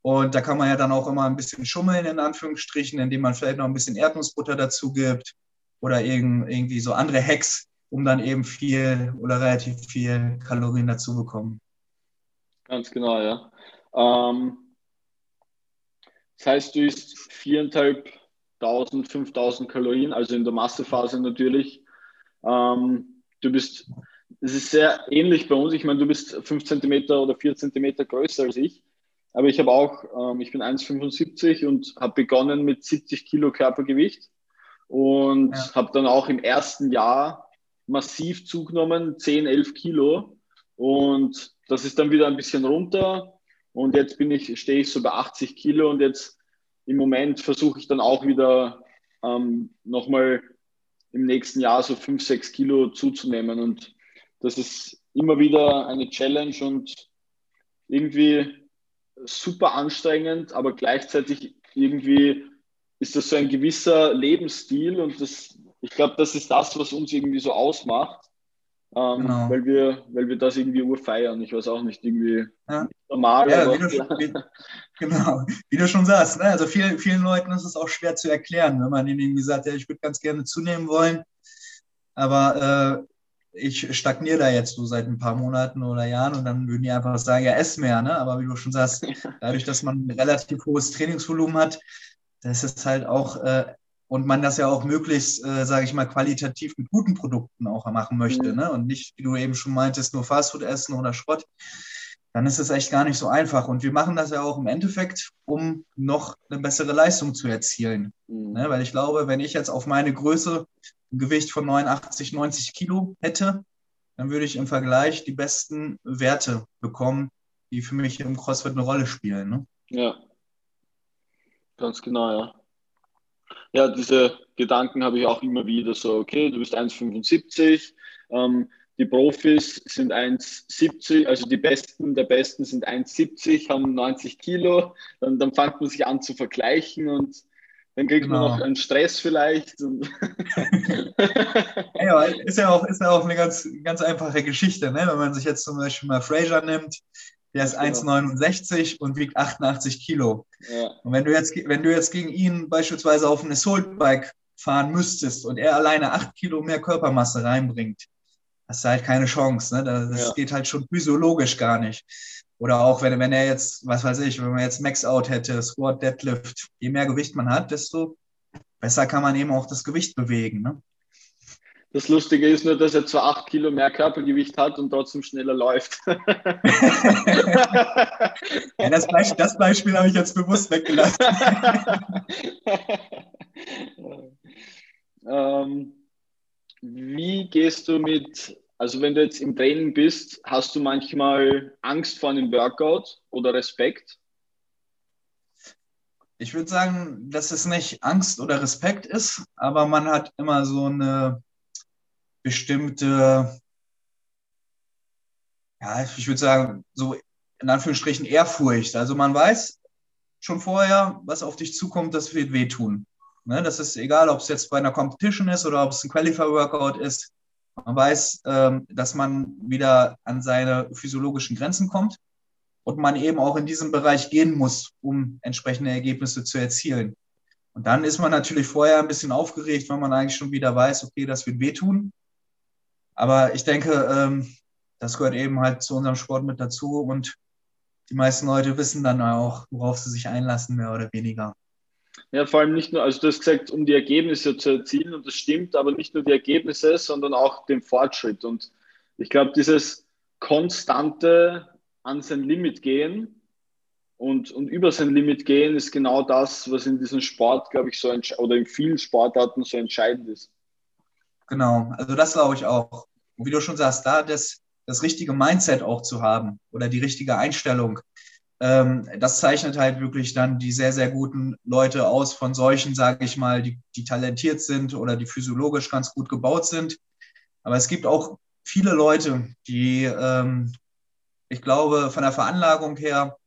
Und da kann man ja dann auch immer ein bisschen schummeln, in Anführungsstrichen, indem man vielleicht noch ein bisschen Erdnussbutter dazu gibt oder irgendwie so andere Hacks, um dann eben viel oder relativ viel Kalorien dazu bekommen. Ganz genau, ja. Ähm, das heißt, du isst 4.500, 5.000 Kalorien, also in der Massephase natürlich. Ähm, du bist, es ist sehr ähnlich bei uns. Ich meine, du bist 5 cm oder 4 cm größer als ich. Aber ich habe auch, ähm, ich bin 1,75 und habe begonnen mit 70 Kilo Körpergewicht und ja. habe dann auch im ersten Jahr massiv zugenommen, 10, 11 Kilo. Und das ist dann wieder ein bisschen runter. Und jetzt bin ich, stehe ich so bei 80 Kilo und jetzt im Moment versuche ich dann auch wieder ähm, nochmal im nächsten Jahr so 5, 6 Kilo zuzunehmen. Und das ist immer wieder eine Challenge und irgendwie super anstrengend, aber gleichzeitig irgendwie ist das so ein gewisser Lebensstil und das, ich glaube, das ist das, was uns irgendwie so ausmacht, ähm, genau. weil, wir, weil wir das irgendwie urfeiern. Ich weiß auch nicht, irgendwie ja. normal. Ja, wie du, schon, wie, genau, wie du schon sagst, ne? also vielen, vielen Leuten ist es auch schwer zu erklären, wenn man ihnen irgendwie sagt, ja, ich würde ganz gerne zunehmen wollen, aber äh, ich stagniere da jetzt so seit ein paar Monaten oder Jahren und dann würden die einfach sagen, ja, ess mehr, ne? Aber wie du schon sagst, <laughs> dadurch, dass man ein relativ hohes Trainingsvolumen hat, das ist halt auch, äh, und man das ja auch möglichst, äh, sage ich mal, qualitativ mit guten Produkten auch machen möchte, mhm. ne? Und nicht, wie du eben schon meintest, nur Fastfood essen oder Schrott, dann ist es echt gar nicht so einfach. Und wir machen das ja auch im Endeffekt, um noch eine bessere Leistung zu erzielen. Mhm. Ne? Weil ich glaube, wenn ich jetzt auf meine Größe ein Gewicht von 89, 90 Kilo hätte, dann würde ich im Vergleich die besten Werte bekommen, die für mich im CrossFit eine Rolle spielen. Ne? Ja, ganz genau, ja. Ja, diese Gedanken habe ich auch immer wieder so, okay, du bist 1,75, ähm, die Profis sind 1,70, also die Besten der Besten sind 1,70, haben 90 Kilo, dann, dann fängt man sich an zu vergleichen und dann kriegt genau. man noch einen Stress vielleicht. <laughs> ja, ist ja auch, ist ja auch eine ganz, ganz einfache Geschichte, ne? wenn man sich jetzt zum Beispiel mal Fraser nimmt. Der ist 1,69 und wiegt 88 Kilo. Ja. Und wenn du, jetzt, wenn du jetzt gegen ihn beispielsweise auf ein Assault-Bike fahren müsstest und er alleine 8 Kilo mehr Körpermasse reinbringt, hast du halt keine Chance. Ne? Das ja. geht halt schon physiologisch gar nicht. Oder auch wenn, wenn er jetzt, was weiß ich, wenn man jetzt Max-Out hätte, Squat, Deadlift, je mehr Gewicht man hat, desto besser kann man eben auch das Gewicht bewegen. Ne? Das Lustige ist nur, dass er zwar acht Kilo mehr Körpergewicht hat und trotzdem schneller läuft. <laughs> ja, das, Beispiel, das Beispiel habe ich jetzt bewusst weggelassen. <laughs> ähm, wie gehst du mit, also wenn du jetzt im Training bist, hast du manchmal Angst vor einem Workout oder Respekt? Ich würde sagen, dass es nicht Angst oder Respekt ist, aber man hat immer so eine bestimmte, ja, ich würde sagen, so in Anführungsstrichen Ehrfurcht. Also man weiß schon vorher, was auf dich zukommt, das wird wehtun. Ne, das ist egal, ob es jetzt bei einer Competition ist oder ob es ein Qualifier-Workout ist. Man weiß, ähm, dass man wieder an seine physiologischen Grenzen kommt und man eben auch in diesem Bereich gehen muss, um entsprechende Ergebnisse zu erzielen. Und dann ist man natürlich vorher ein bisschen aufgeregt, weil man eigentlich schon wieder weiß, okay, das wird wehtun. Aber ich denke, ähm, das gehört eben halt zu unserem Sport mit dazu und die meisten Leute wissen dann auch, worauf sie sich einlassen, mehr oder weniger. Ja, vor allem nicht nur, also du hast gesagt, um die Ergebnisse zu erzielen und das stimmt, aber nicht nur die Ergebnisse, sondern auch den Fortschritt. Und ich glaube, dieses konstante an sein Limit gehen und, und über sein Limit gehen ist genau das, was in diesem Sport, glaube ich, so oder in vielen Sportarten so entscheidend ist. Genau, also das glaube ich auch. Und wie du schon sagst, da das, das richtige Mindset auch zu haben oder die richtige Einstellung, ähm, das zeichnet halt wirklich dann die sehr, sehr guten Leute aus von solchen, sage ich mal, die, die talentiert sind oder die physiologisch ganz gut gebaut sind. Aber es gibt auch viele Leute, die, ähm, ich glaube, von der Veranlagung her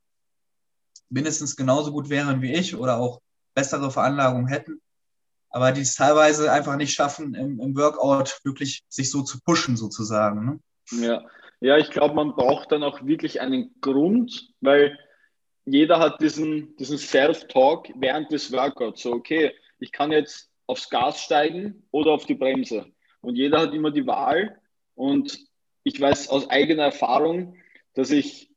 mindestens genauso gut wären wie ich oder auch bessere Veranlagung hätten, aber die es teilweise einfach nicht schaffen, im, im Workout wirklich sich so zu pushen, sozusagen. Ne? Ja. ja, ich glaube, man braucht dann auch wirklich einen Grund, weil jeder hat diesen, diesen Self-Talk während des Workouts. So, okay, ich kann jetzt aufs Gas steigen oder auf die Bremse. Und jeder hat immer die Wahl. Und ich weiß aus eigener Erfahrung, dass ich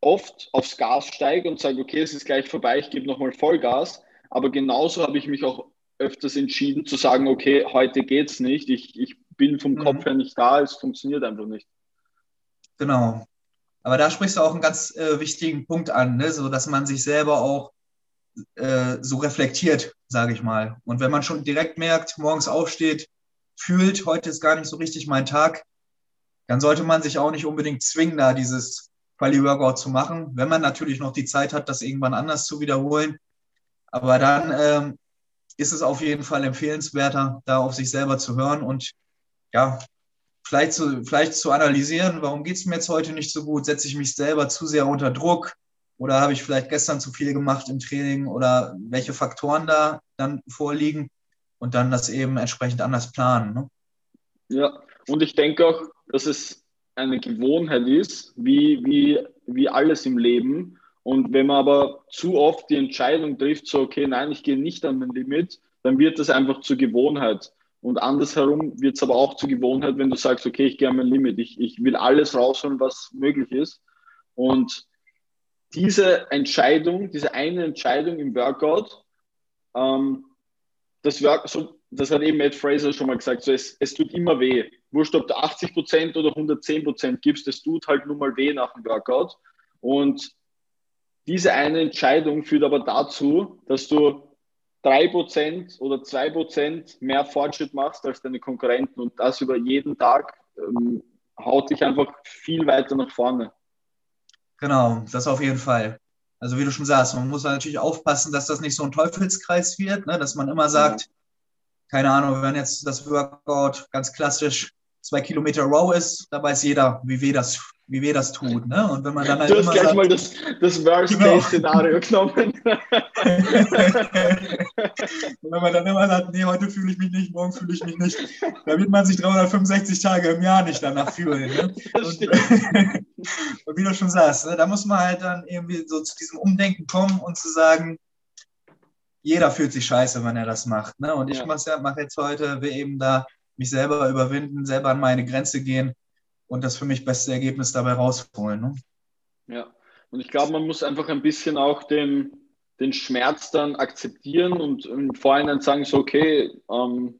oft aufs Gas steige und sage, okay, es ist gleich vorbei, ich gebe nochmal Vollgas. Aber genauso habe ich mich auch öfters entschieden zu sagen, okay, heute geht es nicht, ich, ich bin vom mhm. Kopf her nicht da, es funktioniert einfach nicht. Genau. Aber da sprichst du auch einen ganz äh, wichtigen Punkt an, ne? so dass man sich selber auch äh, so reflektiert, sage ich mal. Und wenn man schon direkt merkt, morgens aufsteht, fühlt, heute ist gar nicht so richtig mein Tag, dann sollte man sich auch nicht unbedingt zwingen, da dieses Quali-Workout zu machen, wenn man natürlich noch die Zeit hat, das irgendwann anders zu wiederholen. Aber dann ähm, ist es auf jeden Fall empfehlenswerter, da auf sich selber zu hören und ja, vielleicht zu, vielleicht zu analysieren, warum geht es mir jetzt heute nicht so gut? Setze ich mich selber zu sehr unter Druck? Oder habe ich vielleicht gestern zu viel gemacht im Training oder welche Faktoren da dann vorliegen und dann das eben entsprechend anders planen. Ne? Ja, und ich denke auch, dass es eine Gewohnheit ist, wie, wie, wie alles im Leben. Und wenn man aber zu oft die Entscheidung trifft, so, okay, nein, ich gehe nicht an mein Limit, dann wird das einfach zur Gewohnheit. Und andersherum wird es aber auch zur Gewohnheit, wenn du sagst, okay, ich gehe an mein Limit, ich, ich will alles rausholen, was möglich ist. Und diese Entscheidung, diese eine Entscheidung im Workout, ähm, das, Work, so, das hat eben Matt Fraser schon mal gesagt, so es, es tut immer weh. Wurscht, ob du 80% oder 110% gibst, es tut halt nur mal weh nach dem Workout. Und diese eine Entscheidung führt aber dazu, dass du 3% oder 2% mehr Fortschritt machst als deine Konkurrenten und das über jeden Tag ähm, haut dich einfach viel weiter nach vorne. Genau, das auf jeden Fall. Also wie du schon sagst, man muss natürlich aufpassen, dass das nicht so ein Teufelskreis wird, ne? dass man immer sagt, ja. keine Ahnung, wenn jetzt das Workout ganz klassisch zwei Kilometer Row ist, da weiß jeder, wie weh das wie weh das tut. Ne? Und wenn man dann halt du hast gleich sagt, mal das, das Worst-Case-Szenario genau. genommen. <laughs> wenn man dann immer sagt, nee, heute fühle ich mich nicht, morgen fühle ich mich nicht, dann wird man sich 365 Tage im Jahr nicht danach fühlen. Ne? Und, <laughs> und, wie du schon sagst, ne, da muss man halt dann irgendwie so zu diesem Umdenken kommen und zu sagen, jeder fühlt sich scheiße, wenn er das macht. Ne? Und ich ja. mache mach jetzt heute, will eben da mich selber überwinden, selber an meine Grenze gehen und das für mich beste Ergebnis dabei rausholen. Ne? Ja, und ich glaube, man muss einfach ein bisschen auch den, den Schmerz dann akzeptieren und im Vorhinein sagen, so, okay, ähm,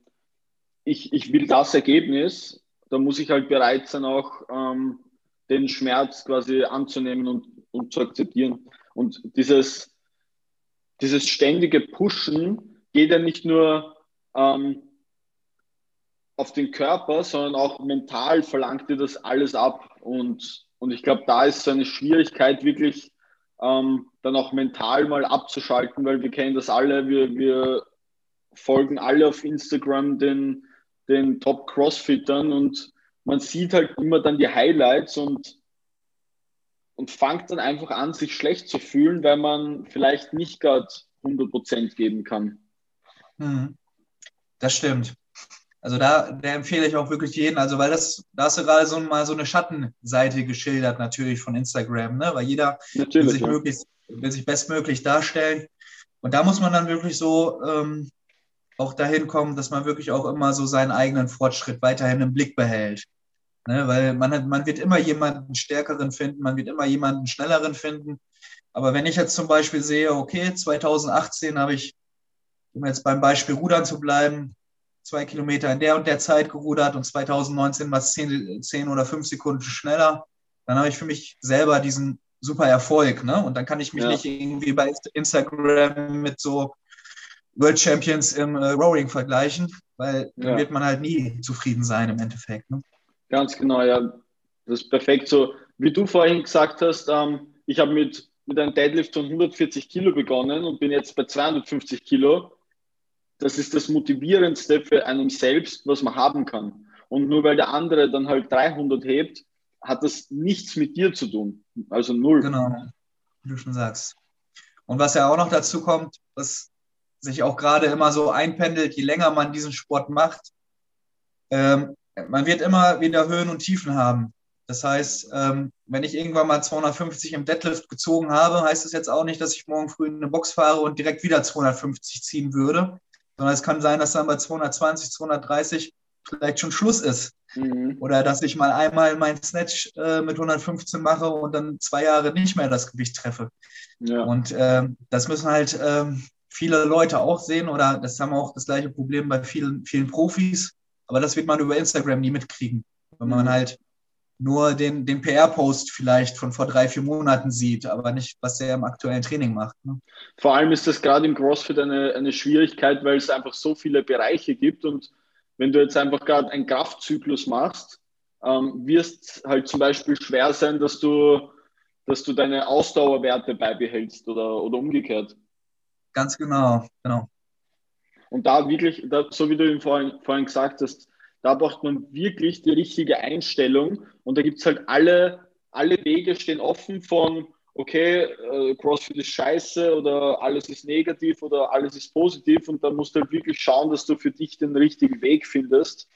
ich, ich will das Ergebnis, da muss ich halt bereit sein, auch ähm, den Schmerz quasi anzunehmen und, und zu akzeptieren. Und dieses, dieses ständige Pushen geht ja nicht nur ähm, auf den Körper, sondern auch mental verlangt dir das alles ab. Und, und ich glaube, da ist so eine Schwierigkeit, wirklich ähm, dann auch mental mal abzuschalten, weil wir kennen das alle, wir, wir folgen alle auf Instagram den, den Top-Crossfittern und man sieht halt immer dann die Highlights und, und fängt dann einfach an, sich schlecht zu fühlen, weil man vielleicht nicht gerade 100% geben kann. Mhm. Das stimmt. Also da, da, empfehle ich auch wirklich jeden, also weil das, da hast du gerade so mal so eine Schattenseite geschildert natürlich von Instagram, ne? Weil jeder will sich, ja. möglichst, will sich bestmöglich darstellen. Und da muss man dann wirklich so ähm, auch dahin kommen, dass man wirklich auch immer so seinen eigenen Fortschritt weiterhin im Blick behält. Ne? Weil man, hat, man wird immer jemanden stärkeren finden, man wird immer jemanden schnelleren finden. Aber wenn ich jetzt zum Beispiel sehe, okay, 2018 habe ich, um jetzt beim Beispiel Rudern zu bleiben, zwei Kilometer in der und der Zeit gerudert und 2019 war es zehn, zehn oder fünf Sekunden schneller. Dann habe ich für mich selber diesen super Erfolg. Ne? Und dann kann ich mich ja. nicht irgendwie bei Instagram mit so World Champions im äh, Rowing vergleichen, weil dann wird man halt nie zufrieden sein im Endeffekt. Ne? Ganz genau, ja. Das ist perfekt. So wie du vorhin gesagt hast, ähm, ich habe mit, mit einem Deadlift von 140 Kilo begonnen und bin jetzt bei 250 Kilo das ist das Motivierendste für einen selbst, was man haben kann. Und nur weil der andere dann halt 300 hebt, hat das nichts mit dir zu tun. Also null. Genau, wie du schon sagst. Und was ja auch noch dazu kommt, was sich auch gerade immer so einpendelt, je länger man diesen Sport macht, ähm, man wird immer wieder Höhen und Tiefen haben. Das heißt, ähm, wenn ich irgendwann mal 250 im Deadlift gezogen habe, heißt das jetzt auch nicht, dass ich morgen früh in eine Box fahre und direkt wieder 250 ziehen würde, sondern es kann sein, dass dann bei 220, 230 vielleicht schon Schluss ist. Mhm. Oder dass ich mal einmal meinen Snatch äh, mit 115 mache und dann zwei Jahre nicht mehr das Gewicht treffe. Ja. Und äh, das müssen halt äh, viele Leute auch sehen oder das haben auch das gleiche Problem bei vielen, vielen Profis. Aber das wird man über Instagram nie mitkriegen. Wenn man mhm. halt nur den, den PR-Post vielleicht von vor drei, vier Monaten sieht, aber nicht, was er im aktuellen Training macht. Ne? Vor allem ist das gerade im CrossFit eine, eine Schwierigkeit, weil es einfach so viele Bereiche gibt und wenn du jetzt einfach gerade einen Kraftzyklus machst, ähm, wirst halt zum Beispiel schwer sein, dass du, dass du deine Ausdauerwerte beibehältst oder, oder umgekehrt. Ganz genau, genau. Und da wirklich, da, so wie du vorhin, vorhin gesagt hast, da braucht man wirklich die richtige Einstellung und da gibt es halt alle, alle Wege stehen offen von, okay, äh, CrossFit ist scheiße oder alles ist negativ oder alles ist positiv und da musst du halt wirklich schauen, dass du für dich den richtigen Weg findest,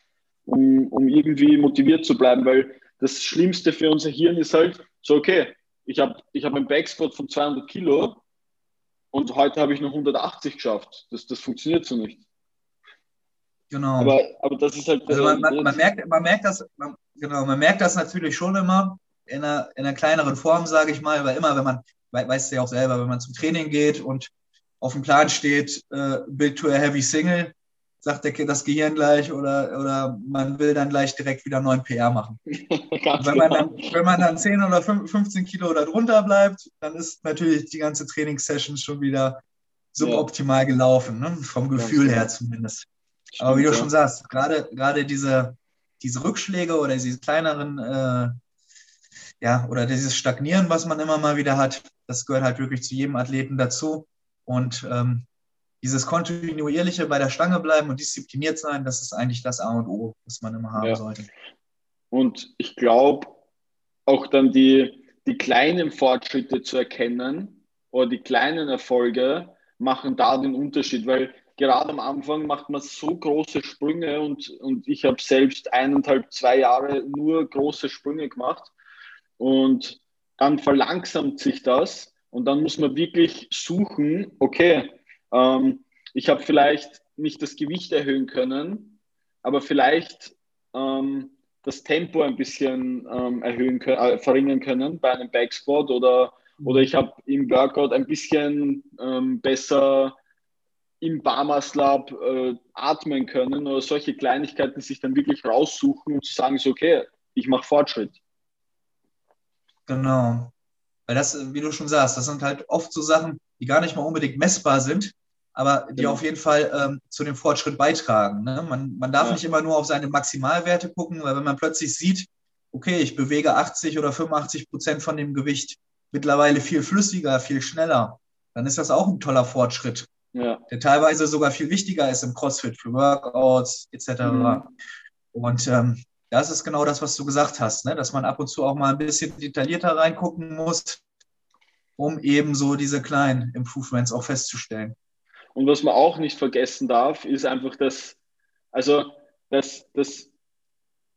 um, um irgendwie motiviert zu bleiben, weil das Schlimmste für unser Hirn ist halt so, okay, ich habe ich hab einen Backsquat von 200 Kilo und heute habe ich noch 180 geschafft. Das, das funktioniert so nicht. Genau. Aber, aber das ist halt. Also man, man, man, merkt, man merkt das, man, genau, man merkt das natürlich schon immer in einer, in einer kleineren Form, sage ich mal, weil immer, wenn man, weißt du ja auch selber, wenn man zum Training geht und auf dem Plan steht, äh, Build to a Heavy Single, sagt der, das Gehirn gleich oder, oder man will dann gleich direkt wieder 9 PR machen. <laughs> wenn, man dann, wenn man dann 10 oder 15 Kilo darunter bleibt, dann ist natürlich die ganze Trainingssession schon wieder suboptimal gelaufen, ne? vom Gefühl her zumindest. Aber wie du schon sagst, gerade, gerade diese, diese Rückschläge oder diese kleineren, äh, ja, oder dieses Stagnieren, was man immer mal wieder hat, das gehört halt wirklich zu jedem Athleten dazu. Und ähm, dieses kontinuierliche bei der Stange bleiben und diszipliniert sein, das ist eigentlich das A und O, was man immer haben ja. sollte. Und ich glaube, auch dann die, die kleinen Fortschritte zu erkennen oder die kleinen Erfolge machen da den Unterschied, weil gerade am Anfang macht man so große Sprünge und, und ich habe selbst eineinhalb, zwei Jahre nur große Sprünge gemacht. Und dann verlangsamt sich das und dann muss man wirklich suchen, okay, ähm, ich habe vielleicht nicht das Gewicht erhöhen können, aber vielleicht ähm, das Tempo ein bisschen ähm, erhöhen können, äh, verringern können bei einem Backsquat oder, oder ich habe im Workout ein bisschen ähm, besser im Barmuscle äh, atmen können oder solche Kleinigkeiten sich dann wirklich raussuchen und zu sagen, so okay, ich mache Fortschritt. Genau. Weil das, wie du schon sagst, das sind halt oft so Sachen, die gar nicht mal unbedingt messbar sind, aber die ja. auf jeden Fall ähm, zu dem Fortschritt beitragen. Ne? Man, man darf ja. nicht immer nur auf seine Maximalwerte gucken, weil wenn man plötzlich sieht, okay, ich bewege 80 oder 85 Prozent von dem Gewicht mittlerweile viel flüssiger, viel schneller, dann ist das auch ein toller Fortschritt, ja. der teilweise sogar viel wichtiger ist im CrossFit für Workouts etc. Mhm. Und ähm, das ist genau das, was du gesagt hast, ne? dass man ab und zu auch mal ein bisschen detaillierter reingucken muss, um eben so diese kleinen Improvements auch festzustellen. Und was man auch nicht vergessen darf, ist einfach, dass, also, dass, dass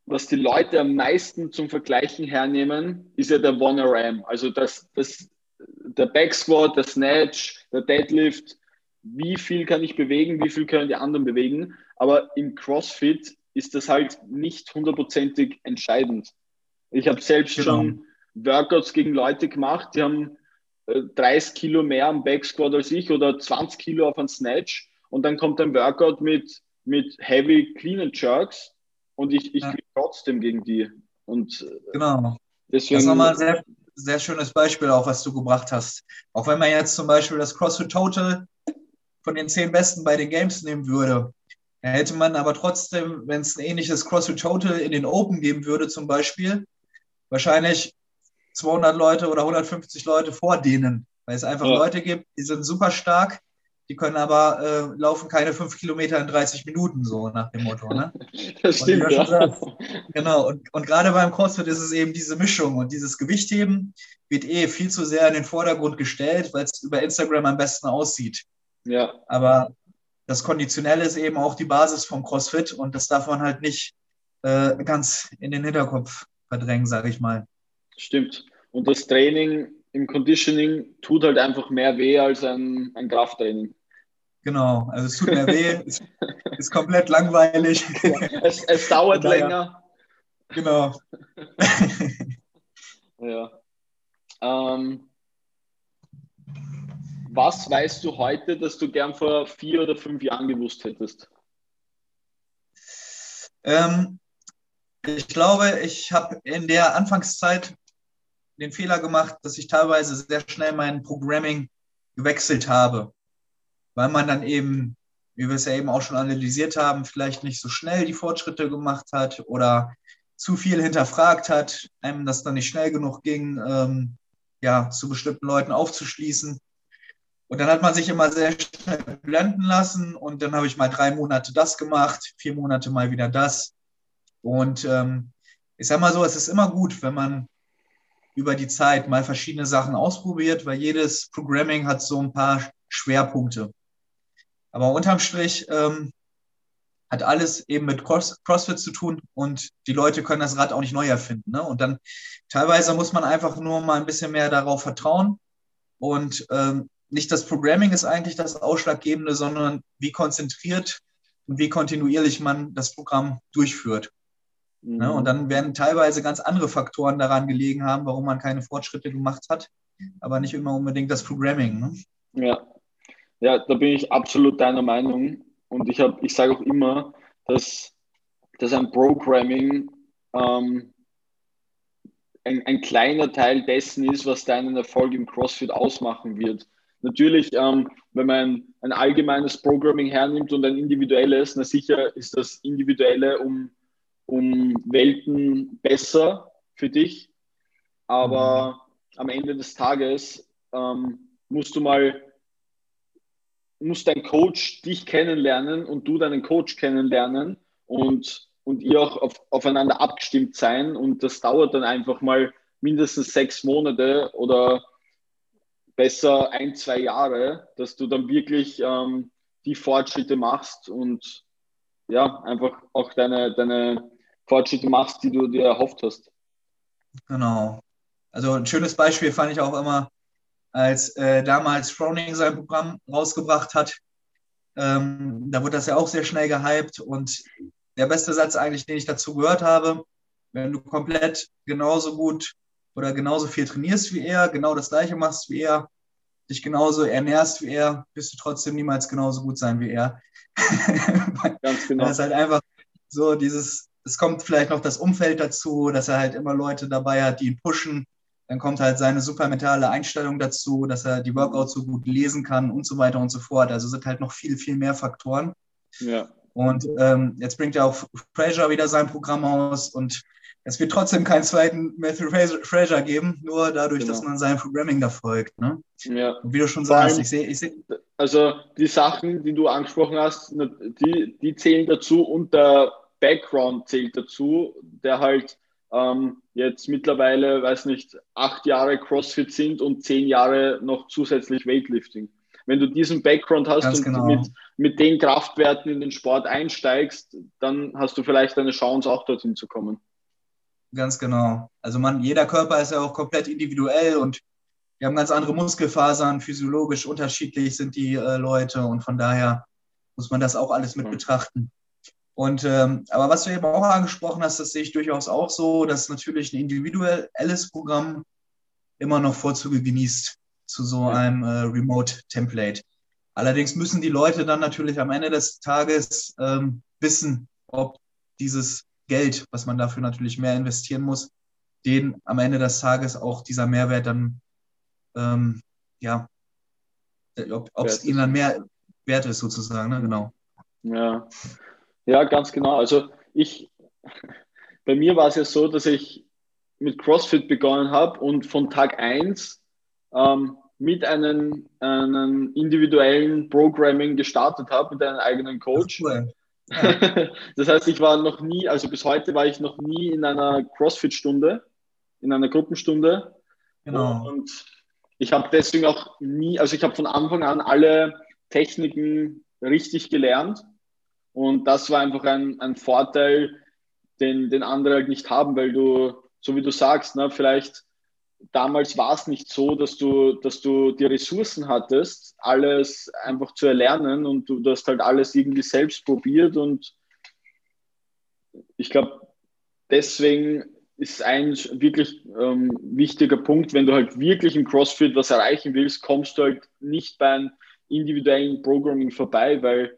was die Leute am meisten zum Vergleichen hernehmen, ist ja der One RM. Also das, das, der Backsquat, der Snatch, der Deadlift, wie viel kann ich bewegen, wie viel können die anderen bewegen. Aber im CrossFit ist das halt nicht hundertprozentig entscheidend. Ich habe selbst genau. schon Workouts gegen Leute gemacht, die haben 30 äh, Kilo mehr am Backsquat als ich oder 20 Kilo auf einen Snatch und dann kommt ein Workout mit, mit Heavy Clean and Jerks und ich, ich ja. trotzdem gegen die. Und äh, genau. Deswegen, das ist nochmal ein sehr, sehr schönes Beispiel auch, was du gebracht hast. Auch wenn man jetzt zum Beispiel das CrossFit Total von den zehn Besten bei den Games nehmen würde, dann hätte man aber trotzdem, wenn es ein ähnliches CrossFit Total in den Open geben würde zum Beispiel, wahrscheinlich 200 Leute oder 150 Leute vor denen, weil es einfach ja. Leute gibt, die sind super stark, die können aber äh, laufen keine fünf Kilometer in 30 Minuten, so nach dem Motto. Ne? <laughs> Das stimmt, ja. Sagst, genau, und, und gerade beim CrossFit ist es eben diese Mischung und dieses Gewichtheben wird eh viel zu sehr in den Vordergrund gestellt, weil es über Instagram am besten aussieht. Ja. Aber das Konditionelle ist eben auch die Basis vom CrossFit und das darf man halt nicht äh, ganz in den Hinterkopf verdrängen, sage ich mal. Stimmt. Und das Training im Conditioning tut halt einfach mehr weh als ein, ein Krafttraining. Genau, also es tut mehr <laughs> weh, ist, ist komplett langweilig. Es, es dauert <laughs> daher, länger. Genau. <laughs> ja. Ähm, was weißt du heute, dass du gern vor vier oder fünf Jahren gewusst hättest? Ähm, ich glaube, ich habe in der Anfangszeit den Fehler gemacht, dass ich teilweise sehr schnell mein Programming gewechselt habe, weil man dann eben, wie wir es ja eben auch schon analysiert haben, vielleicht nicht so schnell die Fortschritte gemacht hat oder zu viel hinterfragt hat, einem das dann nicht schnell genug ging, ähm, ja, zu bestimmten Leuten aufzuschließen. Und dann hat man sich immer sehr schnell blenden lassen und dann habe ich mal drei Monate das gemacht, vier Monate mal wieder das. Und ähm, ich sage mal so, es ist immer gut, wenn man über die Zeit mal verschiedene Sachen ausprobiert, weil jedes Programming hat so ein paar Schwerpunkte. Aber unterm Strich ähm, hat alles eben mit Cross CrossFit zu tun und die Leute können das Rad auch nicht neu erfinden. Ne? Und dann teilweise muss man einfach nur mal ein bisschen mehr darauf vertrauen und ähm, nicht das Programming ist eigentlich das Ausschlaggebende, sondern wie konzentriert und wie kontinuierlich man das Programm durchführt. Mhm. Ne? Und dann werden teilweise ganz andere Faktoren daran gelegen haben, warum man keine Fortschritte gemacht hat, aber nicht immer unbedingt das Programming. Ne? Ja. ja, da bin ich absolut deiner Meinung. Und ich, ich sage auch immer, dass, dass ein Programming ähm, ein, ein kleiner Teil dessen ist, was deinen Erfolg im CrossFit ausmachen wird. Natürlich, ähm, wenn man ein, ein, allgemeines Programming hernimmt und ein individuelles, na sicher ist das Individuelle um um Welten besser für dich. Aber am Ende des Tages ähm, musst du mal, muss dein Coach dich kennenlernen und du deinen Coach kennenlernen und, und ihr auch auf, aufeinander abgestimmt sein. Und das dauert dann einfach mal mindestens sechs Monate oder besser ein, zwei Jahre, dass du dann wirklich ähm, die Fortschritte machst und ja, einfach auch deine, deine Fortschritte machst, die du dir erhofft hast. Genau. Also ein schönes Beispiel fand ich auch immer, als äh, damals Froning sein Programm rausgebracht hat. Ähm, da wurde das ja auch sehr schnell gehypt und der beste Satz eigentlich, den ich dazu gehört habe, wenn du komplett genauso gut oder genauso viel trainierst wie er, genau das gleiche machst wie er, dich genauso ernährst wie er, wirst du trotzdem niemals genauso gut sein wie er. <laughs> Ganz genau. Das ist halt einfach so dieses, es kommt vielleicht noch das Umfeld dazu, dass er halt immer Leute dabei hat, die ihn pushen. Dann kommt halt seine super mentale Einstellung dazu, dass er die Workouts so gut lesen kann und so weiter und so fort. Also sind halt noch viel, viel mehr Faktoren. Ja. Und ähm, jetzt bringt er auch Fraser wieder sein Programm aus und es wird trotzdem keinen zweiten Matthew Fraser geben, nur dadurch, genau. dass man sein Programming da folgt. Ne? Ja. Und wie du schon sagst, ich sehe. Ich seh, also die Sachen, die du angesprochen hast, die, die zählen dazu und der Background zählt dazu, der halt ähm, jetzt mittlerweile, weiß nicht, acht Jahre CrossFit sind und zehn Jahre noch zusätzlich Weightlifting. Wenn du diesen Background hast Ganz und genau. mit, mit den Kraftwerten in den Sport einsteigst, dann hast du vielleicht eine Chance, auch dorthin zu kommen. Ganz genau. Also man, jeder Körper ist ja auch komplett individuell und wir haben ganz andere Muskelfasern, physiologisch unterschiedlich sind die äh, Leute und von daher muss man das auch alles mit mhm. betrachten. Und ähm, aber was du eben auch angesprochen hast, das sehe ich durchaus auch so, dass natürlich ein individuelles Programm immer noch Vorzüge genießt zu so einem äh, Remote-Template. Allerdings müssen die Leute dann natürlich am Ende des Tages ähm, wissen, ob dieses Geld, was man dafür natürlich mehr investieren muss, den am Ende des Tages auch dieser Mehrwert dann, ähm, ja, ob es ihnen dann mehr wert ist sozusagen, ne? genau. Ja. ja, ganz genau. Also ich, <laughs> bei mir war es ja so, dass ich mit CrossFit begonnen habe und von Tag 1 ähm, mit einem, einem individuellen Programming gestartet habe, mit einem eigenen Coach. Cool. <laughs> das heißt, ich war noch nie, also bis heute war ich noch nie in einer CrossFit-Stunde, in einer Gruppenstunde. Genau. Und ich habe deswegen auch nie, also ich habe von Anfang an alle Techniken richtig gelernt. Und das war einfach ein, ein Vorteil, den, den andere halt nicht haben, weil du, so wie du sagst, ne, vielleicht damals war es nicht so, dass du, dass du die Ressourcen hattest, alles einfach zu erlernen und du hast halt alles irgendwie selbst probiert und ich glaube, deswegen ist ein wirklich ähm, wichtiger Punkt, wenn du halt wirklich im CrossFit was erreichen willst, kommst du halt nicht beim individuellen Programming vorbei, weil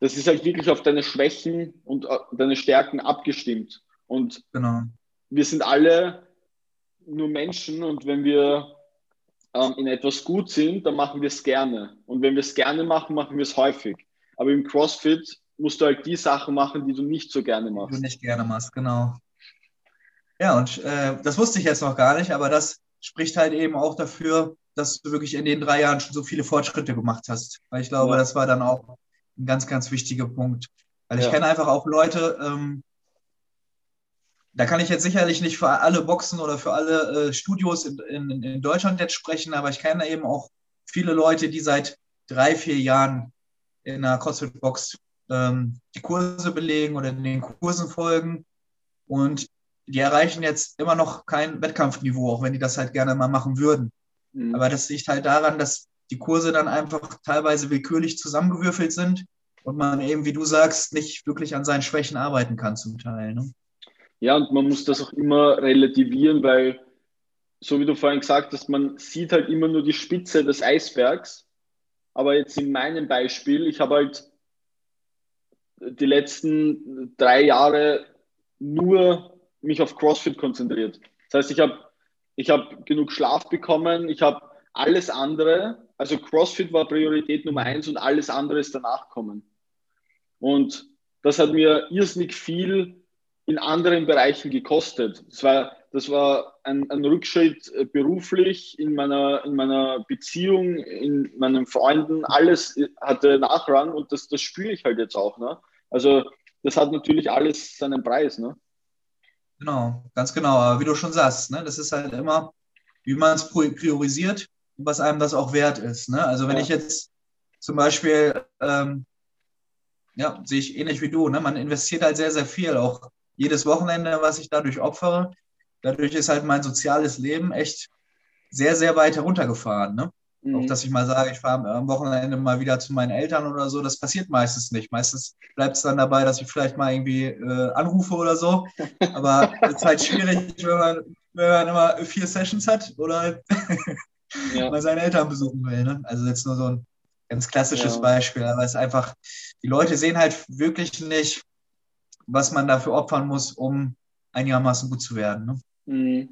das ist halt wirklich auf deine Schwächen und äh, deine Stärken abgestimmt. Und genau. wir sind alle nur Menschen und wenn wir ähm, in etwas gut sind, dann machen wir es gerne. Und wenn wir es gerne machen, machen wir es häufig. Aber im CrossFit musst du halt die Sachen machen, die du nicht so gerne machst. Die du nicht gerne machst, genau. Ja, und äh, das wusste ich jetzt noch gar nicht, aber das spricht halt eben auch dafür, dass du wirklich in den drei Jahren schon so viele Fortschritte gemacht hast. Weil ich glaube, ja. das war dann auch ein ganz, ganz wichtiger Punkt. Weil ich ja. kenne einfach auch Leute, ähm, da kann ich jetzt sicherlich nicht für alle Boxen oder für alle äh, Studios in, in, in, Deutschland jetzt sprechen, aber ich kenne eben auch viele Leute, die seit drei, vier Jahren in einer CrossFit-Box ähm, die Kurse belegen oder in den Kursen folgen. Und die erreichen jetzt immer noch kein Wettkampfniveau, auch wenn die das halt gerne mal machen würden. Mhm. Aber das liegt halt daran, dass die Kurse dann einfach teilweise willkürlich zusammengewürfelt sind und man eben, wie du sagst, nicht wirklich an seinen Schwächen arbeiten kann zum Teil. Ne? Ja, und man muss das auch immer relativieren, weil, so wie du vorhin gesagt hast, man sieht halt immer nur die Spitze des Eisbergs. Aber jetzt in meinem Beispiel, ich habe halt die letzten drei Jahre nur mich auf CrossFit konzentriert. Das heißt, ich habe ich hab genug Schlaf bekommen, ich habe alles andere, also CrossFit war Priorität Nummer eins und alles andere ist danach kommen. Und das hat mir irrsinnig viel in anderen Bereichen gekostet. Das war, das war ein, ein Rückschritt äh, beruflich, in meiner, in meiner Beziehung, in meinen Freunden, alles hatte Nachrang und das, das spüre ich halt jetzt auch. Ne? Also das hat natürlich alles seinen Preis. Ne? Genau, ganz genau. Aber wie du schon sagst, ne, das ist halt immer, wie man es priorisiert und was einem das auch wert ist. Ne? Also wenn ja. ich jetzt zum Beispiel, ähm, ja, sehe ich ähnlich wie du, ne? man investiert halt sehr, sehr viel, auch jedes Wochenende, was ich dadurch opfere. Dadurch ist halt mein soziales Leben echt sehr, sehr weit heruntergefahren. Ne? Mhm. Auch dass ich mal sage, ich fahre am Wochenende mal wieder zu meinen Eltern oder so, das passiert meistens nicht. Meistens bleibt es dann dabei, dass ich vielleicht mal irgendwie äh, anrufe oder so. <laughs> Aber es ist halt schwierig, wenn man, wenn man immer vier Sessions hat oder <laughs> ja. mal seine Eltern besuchen will. Ne? Also jetzt nur so ein ganz klassisches ja. Beispiel. Aber es ist einfach, die Leute sehen halt wirklich nicht, was man dafür opfern muss, um einigermaßen gut zu werden. Ne? Mhm.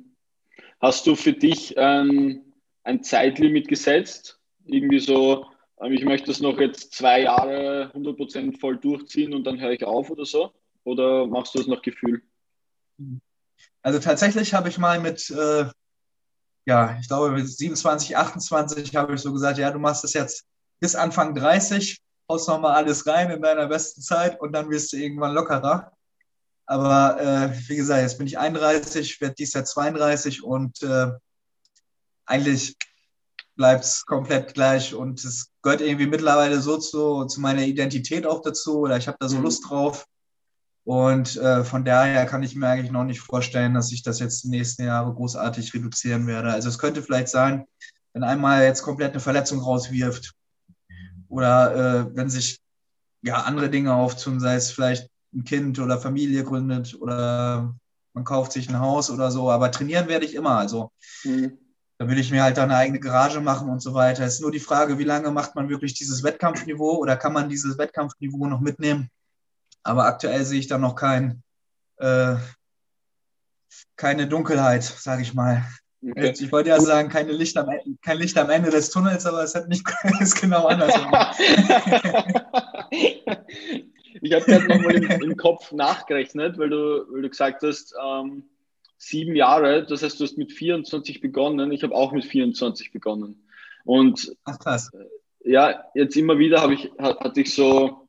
Hast du für dich ähm ein Zeitlimit gesetzt. Irgendwie so, ähm, ich möchte das noch jetzt zwei Jahre 100% voll durchziehen und dann höre ich auf oder so? Oder machst du das nach Gefühl? Also tatsächlich habe ich mal mit, äh, ja, ich glaube mit 27, 28 habe ich so gesagt, ja, du machst das jetzt bis Anfang 30, haust nochmal alles rein in deiner besten Zeit und dann wirst du irgendwann lockerer. Aber äh, wie gesagt, jetzt bin ich 31, werde dies Jahr 32 und äh, eigentlich bleibt es komplett gleich und es gehört irgendwie mittlerweile so zu, zu meiner Identität auch dazu oder ich habe da so mhm. Lust drauf. Und äh, von daher kann ich mir eigentlich noch nicht vorstellen, dass ich das jetzt die nächsten Jahre großartig reduzieren werde. Also es könnte vielleicht sein, wenn einmal jetzt komplett eine Verletzung rauswirft oder äh, wenn sich ja andere Dinge auftun, sei es vielleicht ein Kind oder Familie gründet oder man kauft sich ein Haus oder so. Aber trainieren werde ich immer. Also mhm. Da will ich mir halt dann eine eigene Garage machen und so weiter. Es ist nur die Frage, wie lange macht man wirklich dieses Wettkampfniveau oder kann man dieses Wettkampfniveau noch mitnehmen? Aber aktuell sehe ich da noch kein, äh, keine Dunkelheit, sage ich mal. Okay. Ich wollte ja sagen, keine Licht am, kein Licht am Ende des Tunnels, aber es hat nicht, ist <laughs> genau anders. <laughs> ich habe gerade nochmal im, im Kopf nachgerechnet, weil du, weil du gesagt hast, ähm, sieben Jahre. Das heißt, du hast mit 24 begonnen. Ich habe auch mit 24 begonnen. Und Ach, krass. Äh, ja, jetzt immer wieder habe ich, hatte ich so,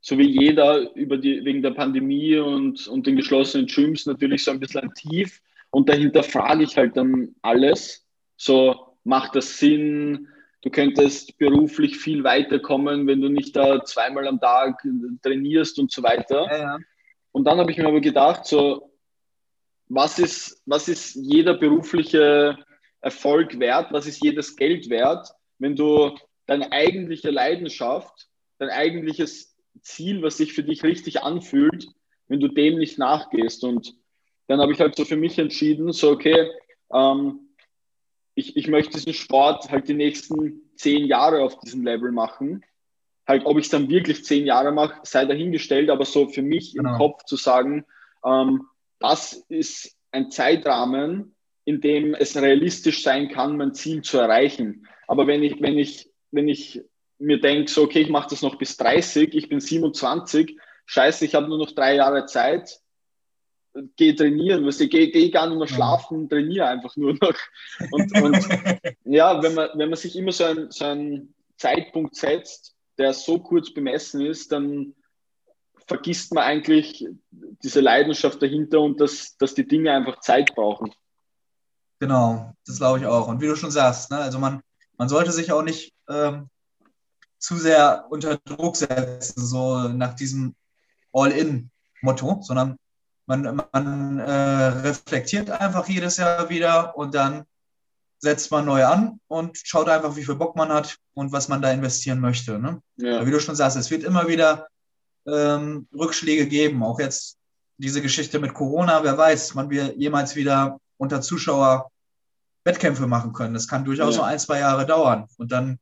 so wie jeder über die, wegen der Pandemie und, und den geschlossenen Gyms natürlich so ein bisschen ein Tief. Und dahinter frage ich halt dann alles. So, macht das Sinn? Du könntest beruflich viel weiterkommen, wenn du nicht da zweimal am Tag trainierst und so weiter. Ja, ja. Und dann habe ich mir aber gedacht, so, was ist, was ist jeder berufliche Erfolg wert, was ist jedes Geld wert, wenn du deine eigentliche Leidenschaft, dein eigentliches Ziel, was sich für dich richtig anfühlt, wenn du dem nicht nachgehst. Und dann habe ich halt so für mich entschieden, so okay, ähm, ich, ich möchte diesen Sport halt die nächsten zehn Jahre auf diesem Level machen. Halt, ob ich es dann wirklich zehn Jahre mache, sei dahingestellt, aber so für mich genau. im Kopf zu sagen, ähm, das ist ein Zeitrahmen, in dem es realistisch sein kann, mein Ziel zu erreichen. Aber wenn ich, wenn ich, wenn ich mir denke, so, okay, ich mache das noch bis 30, ich bin 27, scheiße, ich habe nur noch drei Jahre Zeit, geh trainieren, weißt du, geh, geh gar nicht mehr schlafen, trainiere einfach nur noch. Und, und <laughs> ja, wenn man, wenn man sich immer so, ein, so einen Zeitpunkt setzt, der so kurz bemessen ist, dann vergisst man eigentlich diese Leidenschaft dahinter und dass, dass die Dinge einfach Zeit brauchen. Genau, das glaube ich auch. Und wie du schon sagst, ne, also man, man sollte sich auch nicht ähm, zu sehr unter Druck setzen, so nach diesem All-In-Motto, sondern man, man äh, reflektiert einfach jedes Jahr wieder und dann setzt man neu an und schaut einfach, wie viel Bock man hat und was man da investieren möchte. Ne? Ja. Wie du schon sagst, es wird immer wieder ähm, Rückschläge geben. Auch jetzt diese Geschichte mit Corona, wer weiß, wann wir jemals wieder unter Zuschauer Wettkämpfe machen können. Das kann durchaus ja. so ein, zwei Jahre dauern. Und dann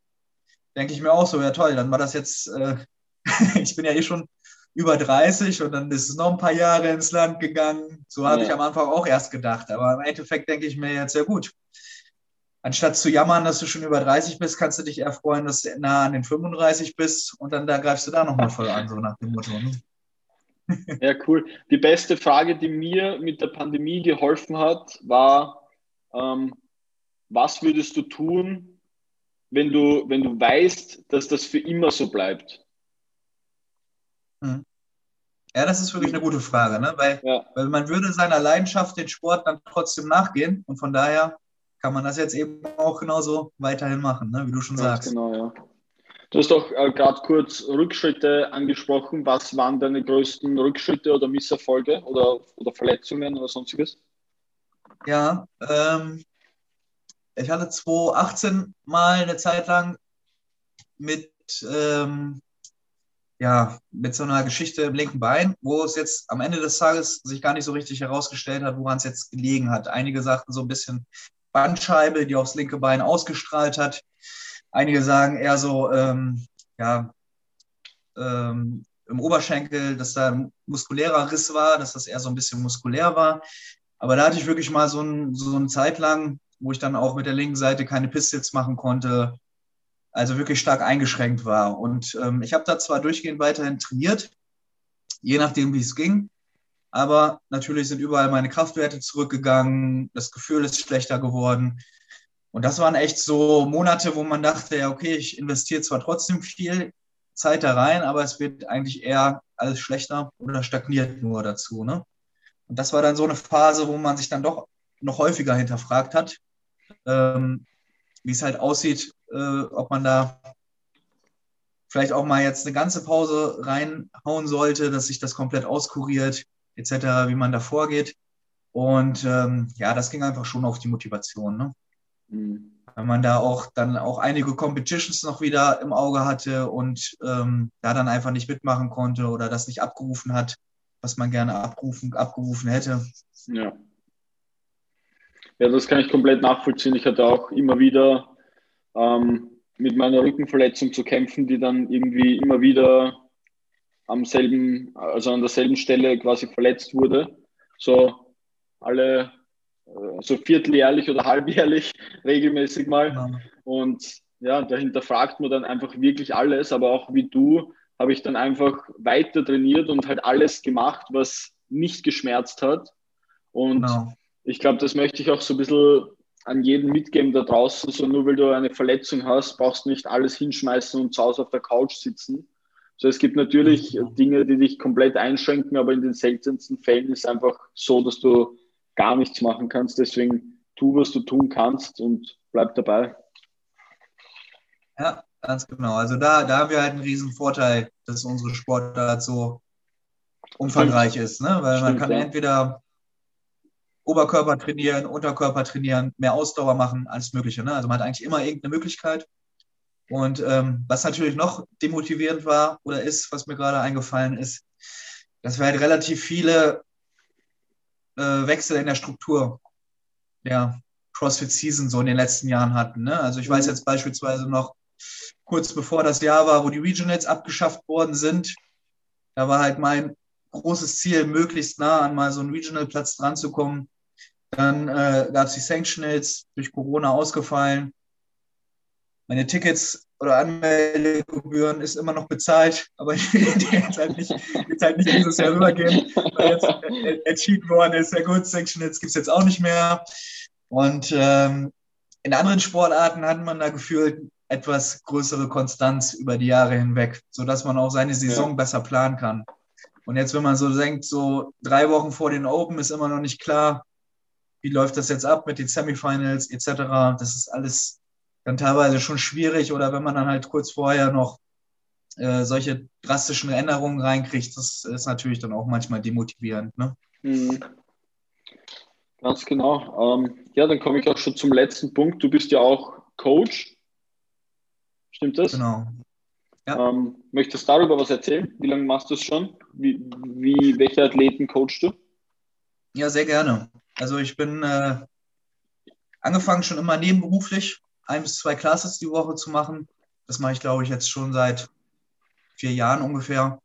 denke ich mir auch so, ja toll, dann war das jetzt, äh, <laughs> ich bin ja eh schon über 30 und dann ist es noch ein paar Jahre ins Land gegangen. So habe ja. ich am Anfang auch erst gedacht. Aber im Endeffekt denke ich mir jetzt, ja gut, anstatt zu jammern, dass du schon über 30 bist, kannst du dich eher freuen, dass du nah an den 35 bist und dann da greifst du da nochmal voll an, so nach dem Motto. Ne? <laughs> Ja, cool. Die beste Frage, die mir mit der Pandemie geholfen hat, war, ähm, was würdest du tun, wenn du, wenn du weißt, dass das für immer so bleibt? Hm. Ja, das ist wirklich eine gute Frage, ne? weil, ja. weil man würde seiner Leidenschaft, den Sport, dann trotzdem nachgehen und von daher kann man das jetzt eben auch genauso weiterhin machen, ne? wie du schon Ganz sagst. Genau, ja. Du hast doch äh, gerade kurz Rückschritte angesprochen. Was waren deine größten Rückschritte oder Misserfolge oder, oder Verletzungen oder sonstiges? Ja, ähm, ich hatte 2018 mal eine Zeit lang mit, ähm, ja, mit so einer Geschichte im linken Bein, wo es jetzt am Ende des Tages sich gar nicht so richtig herausgestellt hat, woran es jetzt gelegen hat. Einige sagten so ein bisschen Bandscheibe, die aufs linke Bein ausgestrahlt hat. Einige sagen eher so, ähm, ja, ähm, im Oberschenkel, dass da ein muskulärer Riss war, dass das eher so ein bisschen muskulär war. Aber da hatte ich wirklich mal so, ein, so eine Zeit lang, wo ich dann auch mit der linken Seite keine Pistols machen konnte, also wirklich stark eingeschränkt war. Und ähm, ich habe da zwar durchgehend weiterhin trainiert, je nachdem, wie es ging, aber natürlich sind überall meine Kraftwerte zurückgegangen, das Gefühl ist schlechter geworden. Und das waren echt so Monate, wo man dachte, ja, okay, ich investiere zwar trotzdem viel Zeit da rein, aber es wird eigentlich eher alles schlechter oder stagniert nur dazu. Ne? Und das war dann so eine Phase, wo man sich dann doch noch häufiger hinterfragt hat, ähm, wie es halt aussieht, äh, ob man da vielleicht auch mal jetzt eine ganze Pause reinhauen sollte, dass sich das komplett auskuriert, etc., wie man da vorgeht. Und ähm, ja, das ging einfach schon auf die Motivation. Ne? Mhm. Weil man da auch dann auch einige Competitions noch wieder im Auge hatte und ähm, da dann einfach nicht mitmachen konnte oder das nicht abgerufen hat, was man gerne abrufen, abgerufen hätte. Ja. Ja, das kann ich komplett nachvollziehen. Ich hatte auch immer wieder ähm, mit meiner Rückenverletzung zu kämpfen, die dann irgendwie immer wieder am selben, also an derselben Stelle quasi verletzt wurde. So alle, äh, so vierteljährlich oder <laughs> halbjährlich regelmäßig mal. Und ja, dahinter fragt man dann einfach wirklich alles, aber auch wie du habe ich dann einfach weiter trainiert und halt alles gemacht, was nicht geschmerzt hat. Und genau ich glaube, das möchte ich auch so ein bisschen an jeden mitgeben da draußen. So nur weil du eine Verletzung hast, brauchst du nicht alles hinschmeißen und zu Hause auf der Couch sitzen. So, es gibt natürlich Dinge, die dich komplett einschränken, aber in den seltensten Fällen ist es einfach so, dass du gar nichts machen kannst. Deswegen tu, was du tun kannst und bleib dabei. Ja, ganz genau. Also da, da haben wir halt einen riesen Vorteil, dass unsere Sportart so umfangreich Stimmt. ist, ne? Weil Stimmt, man kann ja. entweder Oberkörper trainieren, Unterkörper trainieren, mehr Ausdauer machen, alles Mögliche. Ne? Also man hat eigentlich immer irgendeine Möglichkeit. Und ähm, was natürlich noch demotivierend war oder ist, was mir gerade eingefallen ist, dass wir halt relativ viele äh, Wechsel in der Struktur der CrossFit Season so in den letzten Jahren hatten. Ne? Also ich weiß mhm. jetzt beispielsweise noch, kurz bevor das Jahr war, wo die Regionals abgeschafft worden sind, da war halt mein großes Ziel, möglichst nah an mal so einen Regional-Platz dran zu kommen. Dann äh, gab es die Sanctionals, durch Corona ausgefallen. Meine Tickets oder Anmeldegebühren ist immer noch bezahlt, aber ich will die jetzt halt nicht, jetzt halt nicht dieses Jahr rübergeben, weil jetzt äh, entschieden worden ist, ja gut, Sanctionals gibt es jetzt auch nicht mehr. Und ähm, in anderen Sportarten hat man da gefühlt etwas größere Konstanz über die Jahre hinweg, sodass man auch seine Saison ja. besser planen kann. Und jetzt, wenn man so denkt, so drei Wochen vor den Open ist immer noch nicht klar, wie läuft das jetzt ab mit den Semifinals etc. Das ist alles dann teilweise schon schwierig oder wenn man dann halt kurz vorher noch äh, solche drastischen Änderungen reinkriegt, das ist natürlich dann auch manchmal demotivierend. Ne? Mhm. Ganz genau. Ähm, ja, dann komme ich auch schon zum letzten Punkt. Du bist ja auch Coach. Stimmt das? Genau. Ja. Ähm, möchtest du darüber was erzählen? Wie lange machst du es schon? Wie, wie, welche Athleten coachst du? Ja, sehr gerne. Also ich bin äh, angefangen schon immer nebenberuflich, ein bis zwei Classes die Woche zu machen. Das mache ich, glaube ich, jetzt schon seit vier Jahren ungefähr.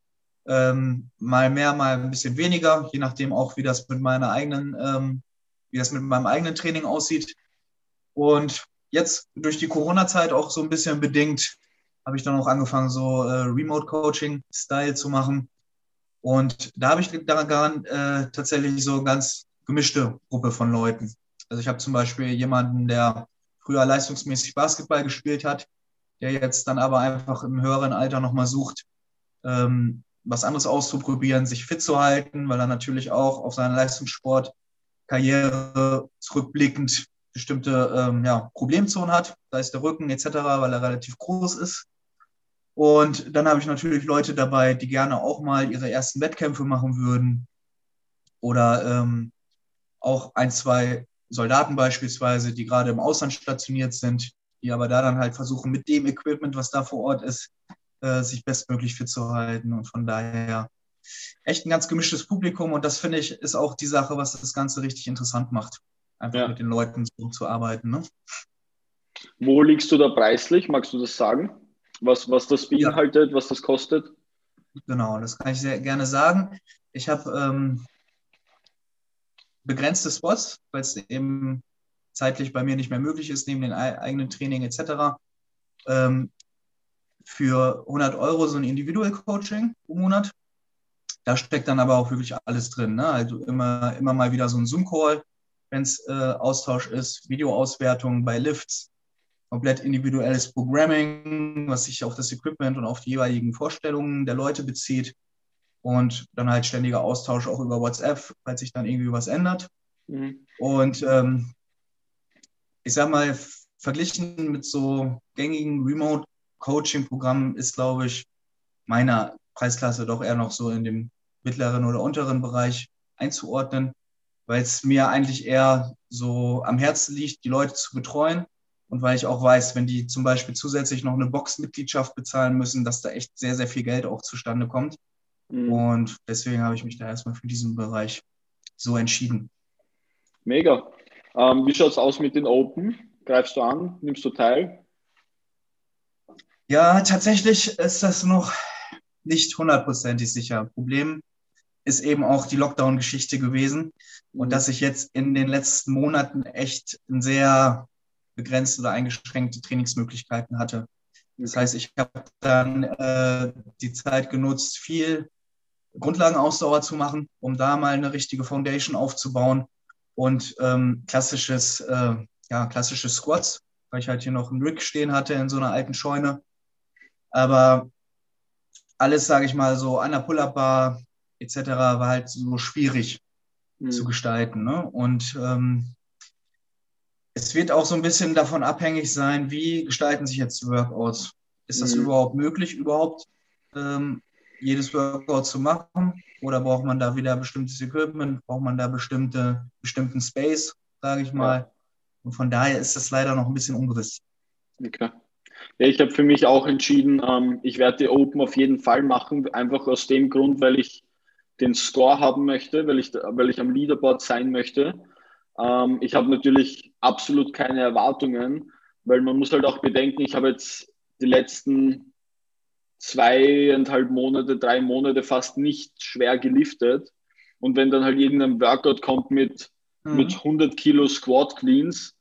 Ähm, mal mehr, mal ein bisschen weniger, je nachdem auch, wie das mit meiner eigenen, ähm, wie das mit meinem eigenen Training aussieht. Und jetzt durch die Corona-Zeit auch so ein bisschen bedingt habe ich dann auch angefangen, so äh, Remote-Coaching-Style zu machen. Und da habe ich daran äh, tatsächlich so eine ganz gemischte Gruppe von Leuten. Also ich habe zum Beispiel jemanden, der früher leistungsmäßig Basketball gespielt hat, der jetzt dann aber einfach im höheren Alter nochmal sucht, ähm, was anderes auszuprobieren, sich fit zu halten, weil er natürlich auch auf seine Leistungssportkarriere zurückblickend bestimmte ähm, ja, Problemzonen hat, sei es der Rücken etc., weil er relativ groß ist. Und dann habe ich natürlich Leute dabei, die gerne auch mal ihre ersten Wettkämpfe machen würden oder ähm, auch ein, zwei Soldaten beispielsweise, die gerade im Ausland stationiert sind, die aber da dann halt versuchen, mit dem Equipment, was da vor Ort ist, äh, sich bestmöglich fit zu halten. Und von daher echt ein ganz gemischtes Publikum. Und das finde ich ist auch die Sache, was das Ganze richtig interessant macht, einfach ja. mit den Leuten so zu arbeiten. Ne? Wo liegst du da preislich? Magst du das sagen? Was, was das beinhaltet, ja. was das kostet? Genau, das kann ich sehr gerne sagen. Ich habe ähm, begrenzte Spots, weil es eben zeitlich bei mir nicht mehr möglich ist, neben dem eigenen Training etc. Ähm, für 100 Euro so ein Individual Coaching pro Monat. Da steckt dann aber auch wirklich alles drin. Ne? Also immer, immer mal wieder so ein Zoom-Call, wenn es äh, Austausch ist, Videoauswertung bei Lifts, komplett individuelles Programming, was sich auf das Equipment und auf die jeweiligen Vorstellungen der Leute bezieht. Und dann halt ständiger Austausch auch über WhatsApp, falls sich dann irgendwie was ändert. Mhm. Und ähm, ich sag mal, verglichen mit so gängigen Remote-Coaching-Programmen ist, glaube ich, meiner Preisklasse doch eher noch so in dem mittleren oder unteren Bereich einzuordnen, weil es mir eigentlich eher so am Herzen liegt, die Leute zu betreuen und weil ich auch weiß, wenn die zum Beispiel zusätzlich noch eine Boxmitgliedschaft bezahlen müssen, dass da echt sehr, sehr viel Geld auch zustande kommt. Mhm. Und deswegen habe ich mich da erstmal für diesen Bereich so entschieden. Mega. Ähm, wie schaut es aus mit den Open? Greifst du an? Nimmst du teil? Ja, tatsächlich ist das noch nicht hundertprozentig sicher. Problem ist eben auch die Lockdown-Geschichte gewesen und mhm. dass ich jetzt in den letzten Monaten echt ein sehr begrenzte oder eingeschränkte Trainingsmöglichkeiten hatte. Das heißt, ich habe dann äh, die Zeit genutzt, viel Grundlagenausdauer zu machen, um da mal eine richtige Foundation aufzubauen und ähm, klassisches, äh, ja, klassische Squats, weil ich halt hier noch einen Rig stehen hatte in so einer alten Scheune. Aber alles, sage ich mal, so an der Pull-Up-Bar etc. war halt so schwierig mhm. zu gestalten. Ne? Und ähm, es wird auch so ein bisschen davon abhängig sein, wie gestalten sich jetzt die Workouts. Ist das mhm. überhaupt möglich, überhaupt ähm, jedes Workout zu machen? Oder braucht man da wieder bestimmtes Equipment? Braucht man da bestimmte, bestimmten Space, sage ich mal? Und von daher ist das leider noch ein bisschen ungewiss. Okay. Ja, ich habe für mich auch entschieden, ähm, ich werde die Open auf jeden Fall machen, einfach aus dem Grund, weil ich den Score haben möchte, weil ich, weil ich am Leaderboard sein möchte. Ähm, ich habe natürlich absolut keine Erwartungen, weil man muss halt auch bedenken, ich habe jetzt die letzten zweieinhalb Monate, drei Monate fast nicht schwer geliftet. Und wenn dann halt irgendein Workout kommt mit, mhm. mit 100 Kilo Squat Cleans,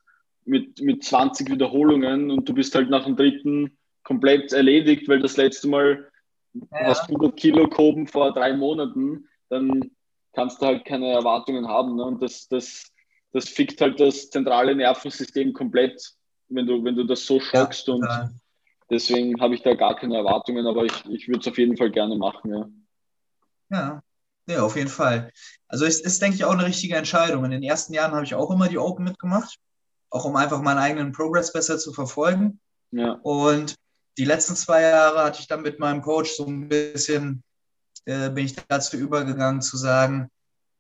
mit, mit 20 Wiederholungen und du bist halt nach dem dritten komplett erledigt, weil das letzte Mal ja. hast 100 Kilo gehoben vor drei Monaten, dann kannst du halt keine Erwartungen haben. Ne? Und das, das, das fickt halt das zentrale Nervensystem komplett, wenn du, wenn du das so schockst. Ja, und deswegen habe ich da gar keine Erwartungen, aber ich, ich würde es auf jeden Fall gerne machen. Ja. ja. Ja, auf jeden Fall. Also es ist, denke ich, auch eine richtige Entscheidung. In den ersten Jahren habe ich auch immer die Open mitgemacht, auch um einfach meinen eigenen Progress besser zu verfolgen. Ja. Und die letzten zwei Jahre hatte ich dann mit meinem Coach so ein bisschen, äh, bin ich dazu übergegangen zu sagen,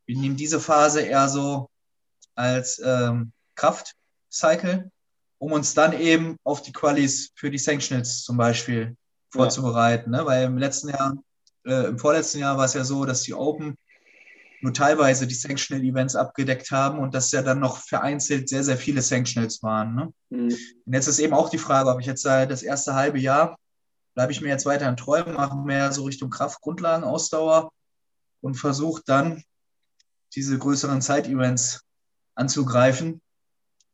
wir nehmen diese Phase eher so als ähm, Kraftcycle, um uns dann eben auf die Qualis für die Sanctionals zum Beispiel vorzubereiten. Ja. Ne? Weil im letzten Jahr, äh, im vorletzten Jahr war es ja so, dass die Open nur teilweise die Sanctional-Events abgedeckt haben und dass ja dann noch vereinzelt sehr, sehr viele Sanctionals waren. Ne? Mhm. Und jetzt ist eben auch die Frage, ob ich jetzt das erste halbe Jahr, bleibe ich mir jetzt weiterhin treu, mache mehr so Richtung Kraft, Grundlagen, Ausdauer und versuche dann diese größeren Side-Events anzugreifen.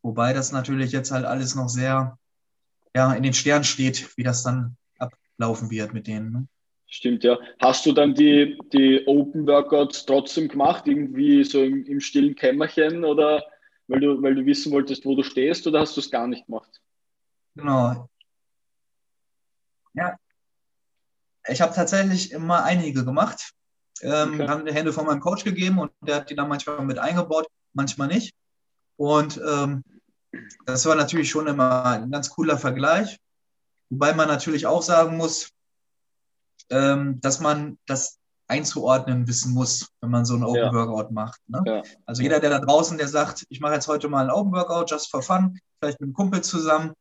Wobei das natürlich jetzt halt alles noch sehr ja, in den Sternen steht, wie das dann ablaufen wird mit denen. Ne? Stimmt, ja. Hast du dann die, die Open Workouts trotzdem gemacht, irgendwie so im, im stillen Kämmerchen oder weil du, weil du wissen wolltest, wo du stehst oder hast du es gar nicht gemacht? Genau. Ja. Ich habe tatsächlich immer einige gemacht. Ähm, okay. Haben die Hände von meinem Coach gegeben und der hat die dann manchmal mit eingebaut, manchmal nicht. Und ähm, das war natürlich schon immer ein ganz cooler Vergleich. Wobei man natürlich auch sagen muss, ähm, dass man das einzuordnen wissen muss, wenn man so ein Open ja. Workout macht. Ne? Ja. Also jeder, der da draußen, der sagt, ich mache jetzt heute mal ein Open Workout, just for fun, vielleicht mit einem Kumpel zusammen,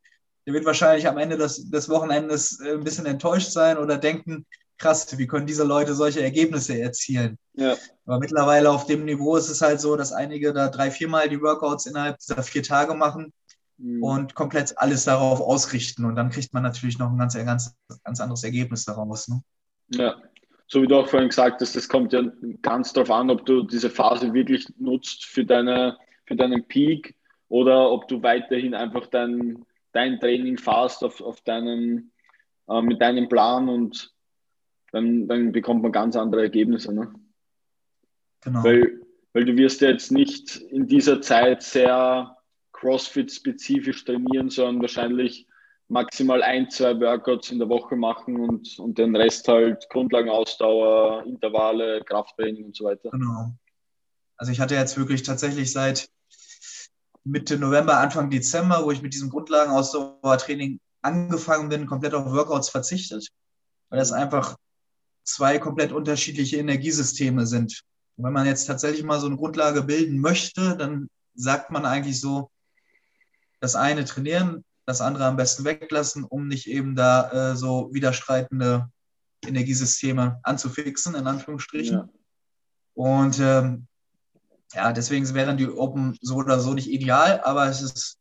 der wird wahrscheinlich am Ende des, des Wochenendes äh, ein bisschen enttäuscht sein oder denken, krass, wie können diese Leute solche Ergebnisse erzielen? Ja. Aber mittlerweile auf dem Niveau ist es halt so, dass einige da drei, viermal die Workouts innerhalb dieser vier Tage machen mhm. und komplett alles darauf ausrichten. Und dann kriegt man natürlich noch ein ganz, ganz, ganz anderes Ergebnis daraus. Ne? Ja, so wie du auch vorhin gesagt hast, das kommt ja ganz darauf an, ob du diese Phase wirklich nutzt für, deine, für deinen Peak oder ob du weiterhin einfach dein, dein Training fährst auf, auf deinen, äh, mit deinem Plan und dann, dann bekommt man ganz andere Ergebnisse. Ne? Genau. Weil, weil du wirst ja jetzt nicht in dieser Zeit sehr CrossFit-spezifisch trainieren, sondern wahrscheinlich maximal ein, zwei Workouts in der Woche machen und, und den Rest halt Grundlagenausdauer, Intervalle, Krafttraining und so weiter. Genau. Also ich hatte jetzt wirklich tatsächlich seit Mitte November, Anfang Dezember, wo ich mit diesem Grundlagenausdauertraining angefangen bin, komplett auf Workouts verzichtet, weil das einfach zwei komplett unterschiedliche Energiesysteme sind. Und wenn man jetzt tatsächlich mal so eine Grundlage bilden möchte, dann sagt man eigentlich so, das eine trainieren, das andere am besten weglassen, um nicht eben da äh, so widerstreitende Energiesysteme anzufixen, in Anführungsstrichen. Ja. Und ähm, ja, deswegen wären die Open so oder so nicht ideal, aber es ist,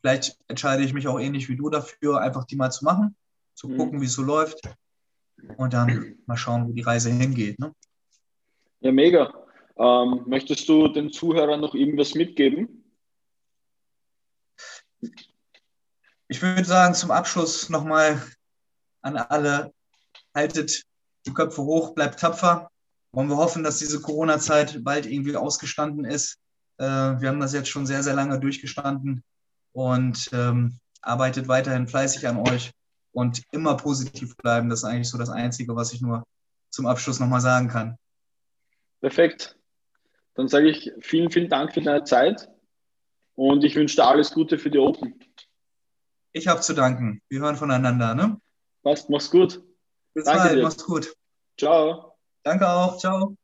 vielleicht entscheide ich mich auch ähnlich wie du dafür, einfach die mal zu machen, zu mhm. gucken, wie es so läuft und dann mal schauen, wo die Reise hingeht. Ne? Ja, mega. Ähm, möchtest du den Zuhörern noch irgendwas mitgeben? Ich würde sagen, zum Abschluss nochmal an alle, haltet die Köpfe hoch, bleibt tapfer. Wollen wir hoffen, dass diese Corona-Zeit bald irgendwie ausgestanden ist. Äh, wir haben das jetzt schon sehr, sehr lange durchgestanden und ähm, arbeitet weiterhin fleißig an euch und immer positiv bleiben. Das ist eigentlich so das Einzige, was ich nur zum Abschluss nochmal sagen kann. Perfekt. Dann sage ich vielen, vielen Dank für deine Zeit und ich wünsche dir alles Gute für die Open. Ich habe zu danken. Wir hören voneinander. Ne? Passt, mach's gut. Bis Danke bald, dir. mach's gut. Ciao. Danke auch. Ciao.